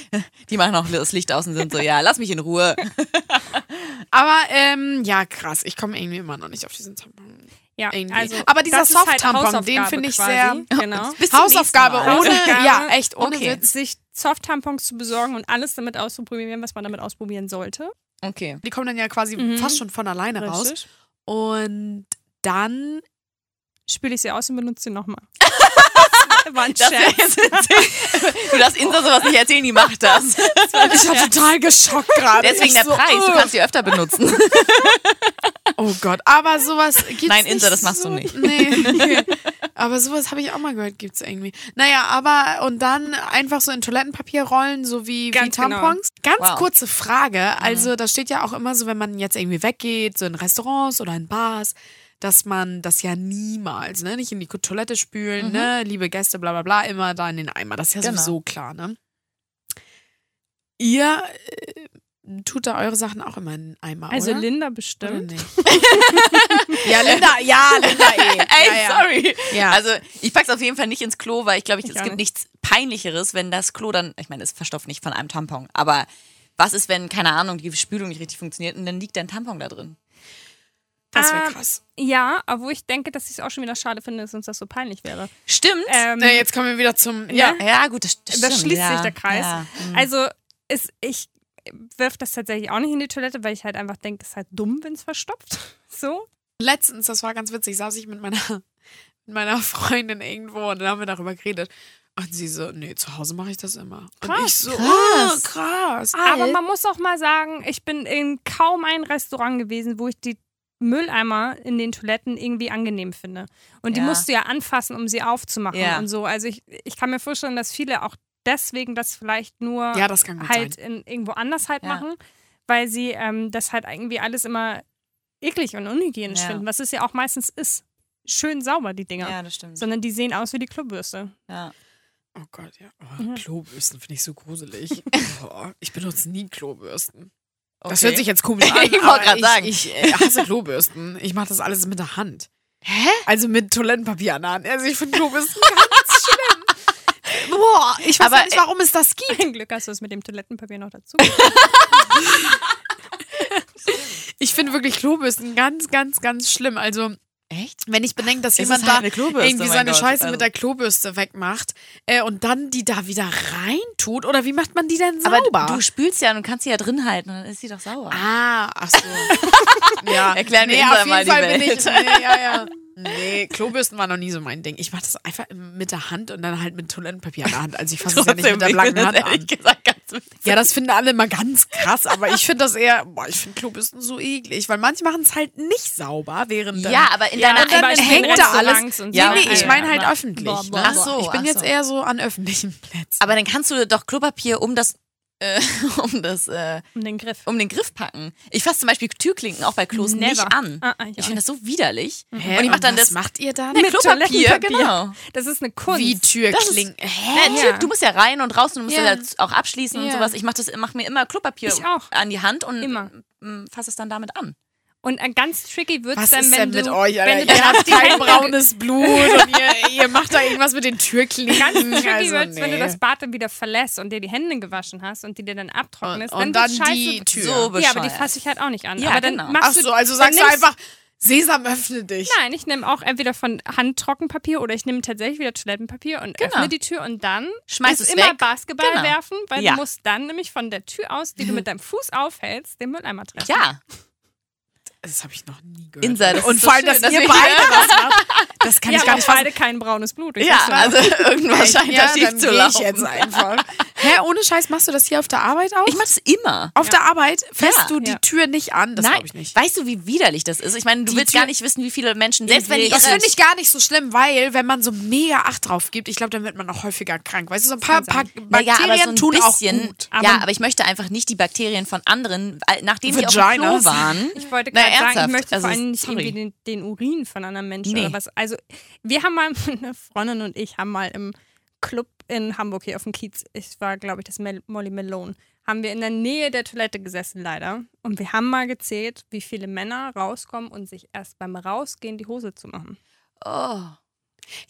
die machen auch das Licht aus und sind so, ja, lass mich in Ruhe. Aber ähm, ja, krass. Ich komme irgendwie immer noch nicht auf diesen Tampon. Ja, Irgendwie. also, Aber dieser ist halt den finde ich quasi, sehr- Genau. Hausaufgabe ohne, Hausaufgabe. ja, echt ohne Okay. Witz. Sich Soft-Tampons zu besorgen und alles damit auszuprobieren, was man damit ausprobieren sollte. Okay. Die kommen dann ja quasi Mhm. fast schon von alleine raus. Richtig. Und dann Spüle ich sie aus und benutze sie nochmal. War ein Das Scherz. du darfst Insa sowas nicht erzählen, die macht das. ich war total geschockt gerade. Deswegen Ich der so, Preis, du äh. kannst sie öfter benutzen. Oh Gott, aber sowas gibt's Nein, nicht Insa, das machst so, du nicht. Nee. aber sowas habe ich auch mal gehört, gibt's irgendwie. Naja, aber und dann einfach so in Toilettenpapier rollen, so wie, wie Ganz genau. Tampons. Ganz Wow. kurze Frage. Also, da steht ja auch immer so, wenn man jetzt irgendwie weggeht, so in Restaurants oder in Bars, dass man das ja niemals, ne, nicht in die Toilette spülen, ne, liebe Gäste, bla bla bla, immer da in den Eimer. Das ist ja Genau. sowieso klar, ne? Ihr äh, tut da eure Sachen auch immer in den Eimer, Also oder? Linda Oder bestimmt. nicht? ja, Linda, ja, Linda eh. Ey, ja, ja. sorry. Ja. Also ich pack's auf jeden Fall nicht ins Klo, weil ich glaube, ich, es auch gibt nicht. nichts peinlicheres, wenn das Klo dann, ich meine, es verstopft nicht von einem Tampon, aber was ist, wenn, keine Ahnung, die Spülung nicht richtig funktioniert und dann liegt ein Tampon da drin? Das wäre Ähm, krass. Ja, aber wo ich denke, dass ich es auch schon wieder schade finde, dass uns das so peinlich wäre. Stimmt. Ähm, Na, jetzt kommen wir wieder zum. Ja. ja, gut, das, das da stimmt. schließt ja. sich der Kreis. Ja. hm. Also ist, ich wirf das tatsächlich auch nicht in die Toilette, weil ich halt einfach denke, es ist halt dumm, wenn es verstopft. So. Letztens, das war ganz witzig, saß ich mit meiner, mit meiner Freundin irgendwo und dann haben wir darüber geredet. Und sie so, nee, zu Hause mache ich das immer. und Krass, ich so, krass. oh, krass. Aber man muss auch mal sagen, ich bin in kaum ein Restaurant gewesen, wo ich die Mülleimer in den Toiletten irgendwie angenehm finde. Und die Ja. musst du ja anfassen, um sie aufzumachen Ja. und so. Also ich, ich kann mir vorstellen, dass viele auch deswegen das vielleicht nur Ja, das halt in, irgendwo anders halt Ja. machen, weil sie ähm, das halt irgendwie alles immer eklig und unhygienisch Ja. finden, was es ja auch meistens ist. Schön sauber, die Dinger. ja, das stimmt. Sondern die sehen aus wie die Klobürste. Ja. Oh Gott, ja. Oh, Klobürsten finde ich so gruselig. oh, ich benutze nie Klobürsten. Das Okay. hört sich jetzt komisch an. Ich wollte grad sagen. Ich, ich äh, hasse Klobürsten. Ich mache das alles mit der Hand. Hä? Also mit Toilettenpapier an der Hand. Also ich finde Klobürsten ganz schlimm. Boah, ich weiß Aber, nicht, warum es das gibt. Ein Glück hast du es mit dem Toilettenpapier noch dazu. Ich finde wirklich Klobürsten ganz, ganz, ganz schlimm. Also Echt? wenn ich bedenke, dass Es jemand halt da irgendwie seine Gott. Scheiße Also- mit der Klobürste wegmacht äh, und dann die da wieder reintut oder wie macht man die denn Aber sauber? du spülst ja und kannst sie ja drin halten und dann ist sie doch sauer. Ah, ach so. ja. Erklären wir nee, auf mal die Fall bin Welt. ich. Nee, ja, ja. Nee, Klobürsten war noch nie so mein Ding. Ich mache das einfach mit der Hand und dann halt mit Toilettenpapier an der Hand. Also ich fasse es ja nicht mit der blanken Hand an. Ja, das finden alle immer ganz krass, aber ich finde das eher, boah, ich finde Klobürsten so eklig, weil manche machen es halt nicht sauber, während dann, Ja, aber in Ja, deiner und dann hängt da alles. Restaurants und Nee, so. nee, Ja, ich meine halt öffentlich. Boah, boah, ne? Ach so, ich bin ach jetzt so. eher so an öffentlichen Plätzen. Aber dann kannst du doch Klopapier um das, äh, um das, äh, Um den Griff. um den Griff packen. Ich fasse zum Beispiel Türklinken auch bei Klos Never. nicht an. Ah, ah, ich ich finde das so widerlich. Hä, und ich mache dann was das macht ihr dann? mit Klopapier, Toilettenpapier. genau. Das ist eine Kunst. Wie Das ist- Türklinken. Hä? Ja, Ja. Tür, du musst ja rein und raus und du musst Ja. ja. das auch abschließen und Ja. sowas. Ich mache das, mach mir immer Klopapier Ich auch. an die Hand und Immer. fasse es dann damit an. Und äh, ganz tricky wird es dann, wenn denn du, mit euch, Alter? wenn du Ihr dann habt kein braunes Blut und ihr, ihr macht da irgendwas mit den Türklinken. Ganz tricky also, wird's, wenn du nee. das Bad dann wieder verlässt und dir die Hände gewaschen hast und die dir dann abtrocknest. Und- und dann scheiße. die Tür. So Ja, aber die fasse ich halt auch nicht an. Ja, aber dann genau. machst Ach du, so, also dann sagst du einfach, Sesam, öffne dich. Nein, ich nehme auch entweder von Handtrockenpapier oder ich nehme tatsächlich wieder Toilettenpapier und Genau. öffne die Tür und dann Schmeiß es immer weg. Basketball Genau. werfen, weil Ja. du musst dann nämlich von der Tür aus, die du mit deinem Fuß aufhältst, den Mülleimer treffen. Ja, Das habe ich noch nie gehört. Insa, das und vor allem, dass dass ihr beide das macht, das kann Wir ich gar nicht beide kein braunes Blut. Ich ja, also irgendwas scheint ja, da schief dann zu laufen. ich jetzt einfach. Hä, ohne Scheiß, machst du das hier auf der Arbeit auch? Ich mach das immer. auf der Arbeit fährst Ja. du die Ja. Tür nicht an, das Nein, glaube ich nicht. weißt du, wie widerlich das ist? Ich meine, du Die willst Tür- gar nicht wissen, wie viele Menschen, selbst wenn die Das finde ich gar nicht so schlimm, weil wenn man so mega Acht drauf gibt, ich glaube, dann wird man auch häufiger krank. Weißt du, so ein paar, paar. Naja, Bakterien aber so ein tun bisschen. auch gut. Aber- ja, aber ich möchte einfach nicht die Bakterien von anderen, nachdem die auf dem Vaginas. Klo waren. Ich wollte gerade sagen, ich ernsthaft? möchte Also, vor allem nicht irgendwie den, den Urin von anderen Menschen Nee. oder was. Also, wir haben mal, eine Freundin und ich haben mal im Club in Hamburg hier auf dem Kiez, ich war, glaube ich, das Mel Molly Malone, haben wir in der Nähe der Toilette gesessen, leider. Und wir haben mal gezählt, wie viele Männer rauskommen und sich erst beim Rausgehen die Hose zu machen. Oh.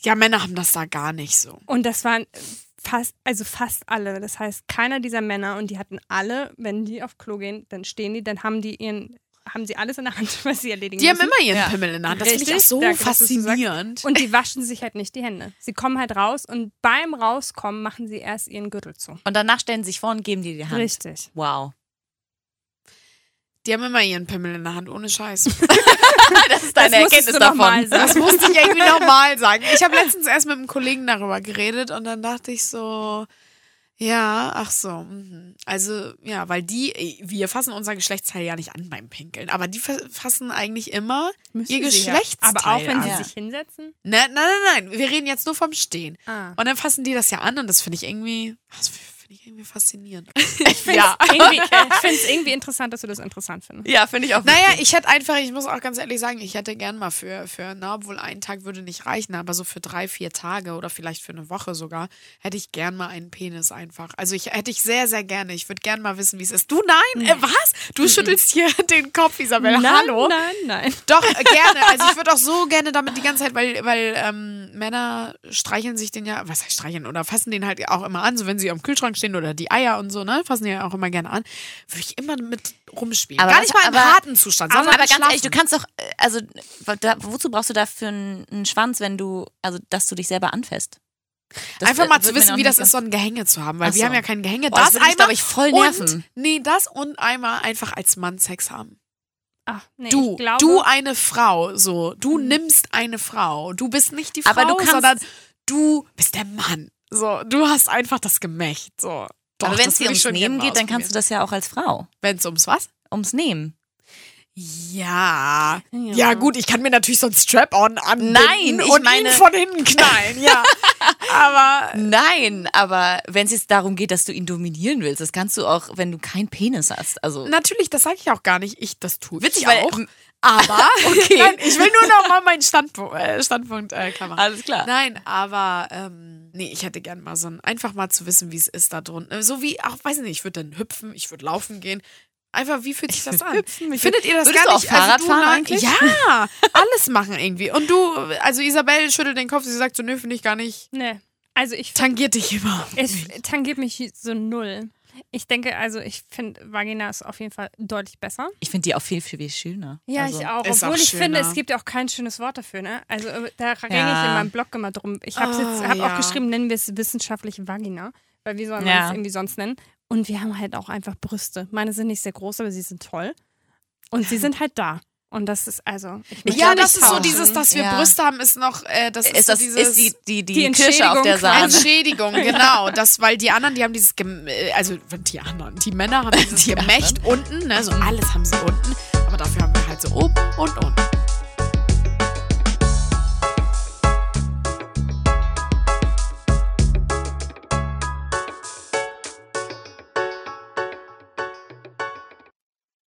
Ja, Männer haben das da gar nicht so. Und das waren fast, also fast alle. Das heißt, keiner dieser Männer und die hatten alle, wenn die auf Klo gehen, dann stehen die, dann haben die ihren, haben sie alles in der Hand, was sie erledigen Die haben müssen. immer ihren Ja. Pimmel in der Hand. Das finde ich auch so danke, faszinierend. Und die waschen sich halt nicht die Hände. Sie kommen halt raus und beim Rauskommen machen sie erst ihren Gürtel zu. Und danach stellen sie sich vor und geben dir die Hand. Richtig. Wow. Die haben immer ihren Pimmel in der Hand, ohne Scheiß. Das ist deine Das Erkenntnis davon. Das musste ich irgendwie nochmal sagen. Ich habe letztens erst mit einem Kollegen darüber geredet und dann dachte ich so, ja, ach so. mhm. Also, ja, weil die, wir fassen unser Geschlechtsteil ja nicht an beim Pinkeln, aber die fa- fassen eigentlich immer ihr Sie ja. Geschlechtsteil Aber auch wenn an. sie sich hinsetzen. Nein, nein, nein, nein. Wir reden jetzt nur vom Stehen. Ah. Und dann fassen die das ja an und das finde ich irgendwie, das finde ich irgendwie faszinierend. Ja. Ich finde es irgendwie interessant, dass du das interessant findest. Ja, finde ich auch. Naja, ich hätte einfach, ich muss auch ganz ehrlich sagen, ich hätte gern mal für, für, na, obwohl ein Tag würde nicht reichen, aber so für drei, vier Tage oder vielleicht für eine Woche sogar, hätte ich gern mal einen Penis einfach. Also ich hätte ich sehr, sehr gerne. Ich würde gern mal wissen, wie es ist. Du nein? Äh, was? Du schüttelst hier den Kopf, Isabel. nein, Hallo? nein, nein. Doch, äh, gerne. Also ich würde auch so gerne damit die ganze Zeit, weil, weil ähm, Männer streicheln sich den ja, was heißt streicheln, oder fassen den halt auch immer an, so wenn sie am Kühlschrank stehen oder die Eier und so, ne? Fassen die ja auch immer gerne an. Würde ich immer mit rumspielen. Aber Gar was- nicht mal im aber- harten Zustand, aber, sondern aber ganz ehrlich, du kannst doch, äh, also da, wozu brauchst du dafür einen, einen Schwanz, wenn du, also dass du dich selber anfasst? Das, Einfach mal zu wissen, wie das ist, so ein Gehänge zu haben, weil Ach wir so. haben ja kein Gehänge. Boah, das das einmal glaub ich, voll und, nerven. nee, das und einmal einfach als Mann Sex haben. Ach, nee, Du, ich glaube, du eine Frau, so, du nimmst eine Frau. Du bist nicht die Frau, Aber du kannst- sondern du bist der Mann. So, du hast einfach das Gemächt. So. Doch, aber wenn es dir ums Nehmen geht, dann kannst du das ja auch als Frau. Wenn es ums was? Ums Nehmen. Ja. Ja. ja. gut, ich kann mir natürlich so ein Strap-on anbinden Nein, ich und meine- ihn von hinten knallen, ja. Aber Nein, aber wenn es jetzt darum geht, dass du ihn dominieren willst, das kannst du auch, wenn du keinen Penis hast. Also natürlich, das sage ich auch gar nicht. Ich, das tue witzig, ich weil auch. ähm, aber okay. Nein, ich will nur noch mal meinen Standpunkt, äh, Standpunkt äh, klar machen. Alles klar. Nein, aber ähm, nee, ich hätte gern mal so ein, einfach mal zu wissen, wie es ist da drunten. So wie, auch weiß nicht, ich würde dann hüpfen, ich würde laufen gehen. Einfach, wie fühlt sich das an? Hüpfen, Findet ihr das Würdest gar du nicht? auch Fahrrad du, fahren nein, eigentlich? Ja, alles machen irgendwie. Und du, also Isabel schüttelt den Kopf, sie sagt so, nö, finde ich gar nicht. Nee. Also ich Tangiert dich immer. Es tangiert mich so null. Ich denke, also ich finde, Vagina ist auf jeden Fall deutlich besser. Ich finde die auch viel, viel, viel schöner. Ja, also, ich auch. Obwohl auch ich finde, schöner. es gibt ja auch kein schönes Wort dafür, ne? Also äh, da renne Ja. ich in meinem Blog immer drum. Ich habe jetzt hab ja. auch geschrieben, nennen wir es wissenschaftliche Vagina. Weil wie soll man Ja. es irgendwie sonst nennen? Und wir haben halt auch einfach Brüste. Meine sind nicht sehr groß, aber sie sind toll. Und sie sind halt da. Und das ist also. Ich Ja, das ist so dieses, dass wir Ja. Brüste haben, ist noch, äh, das ist, ist, so das, dieses ist die, die, die, die Kirsche auf der Entschädigung Sahne. Entschädigung, genau. Das, weil die anderen, die haben dieses, Gem äh, also die anderen, die Männer haben dieses Die Gemächt unten, ne, so alles haben sie unten, aber dafür haben wir halt so oben und unten.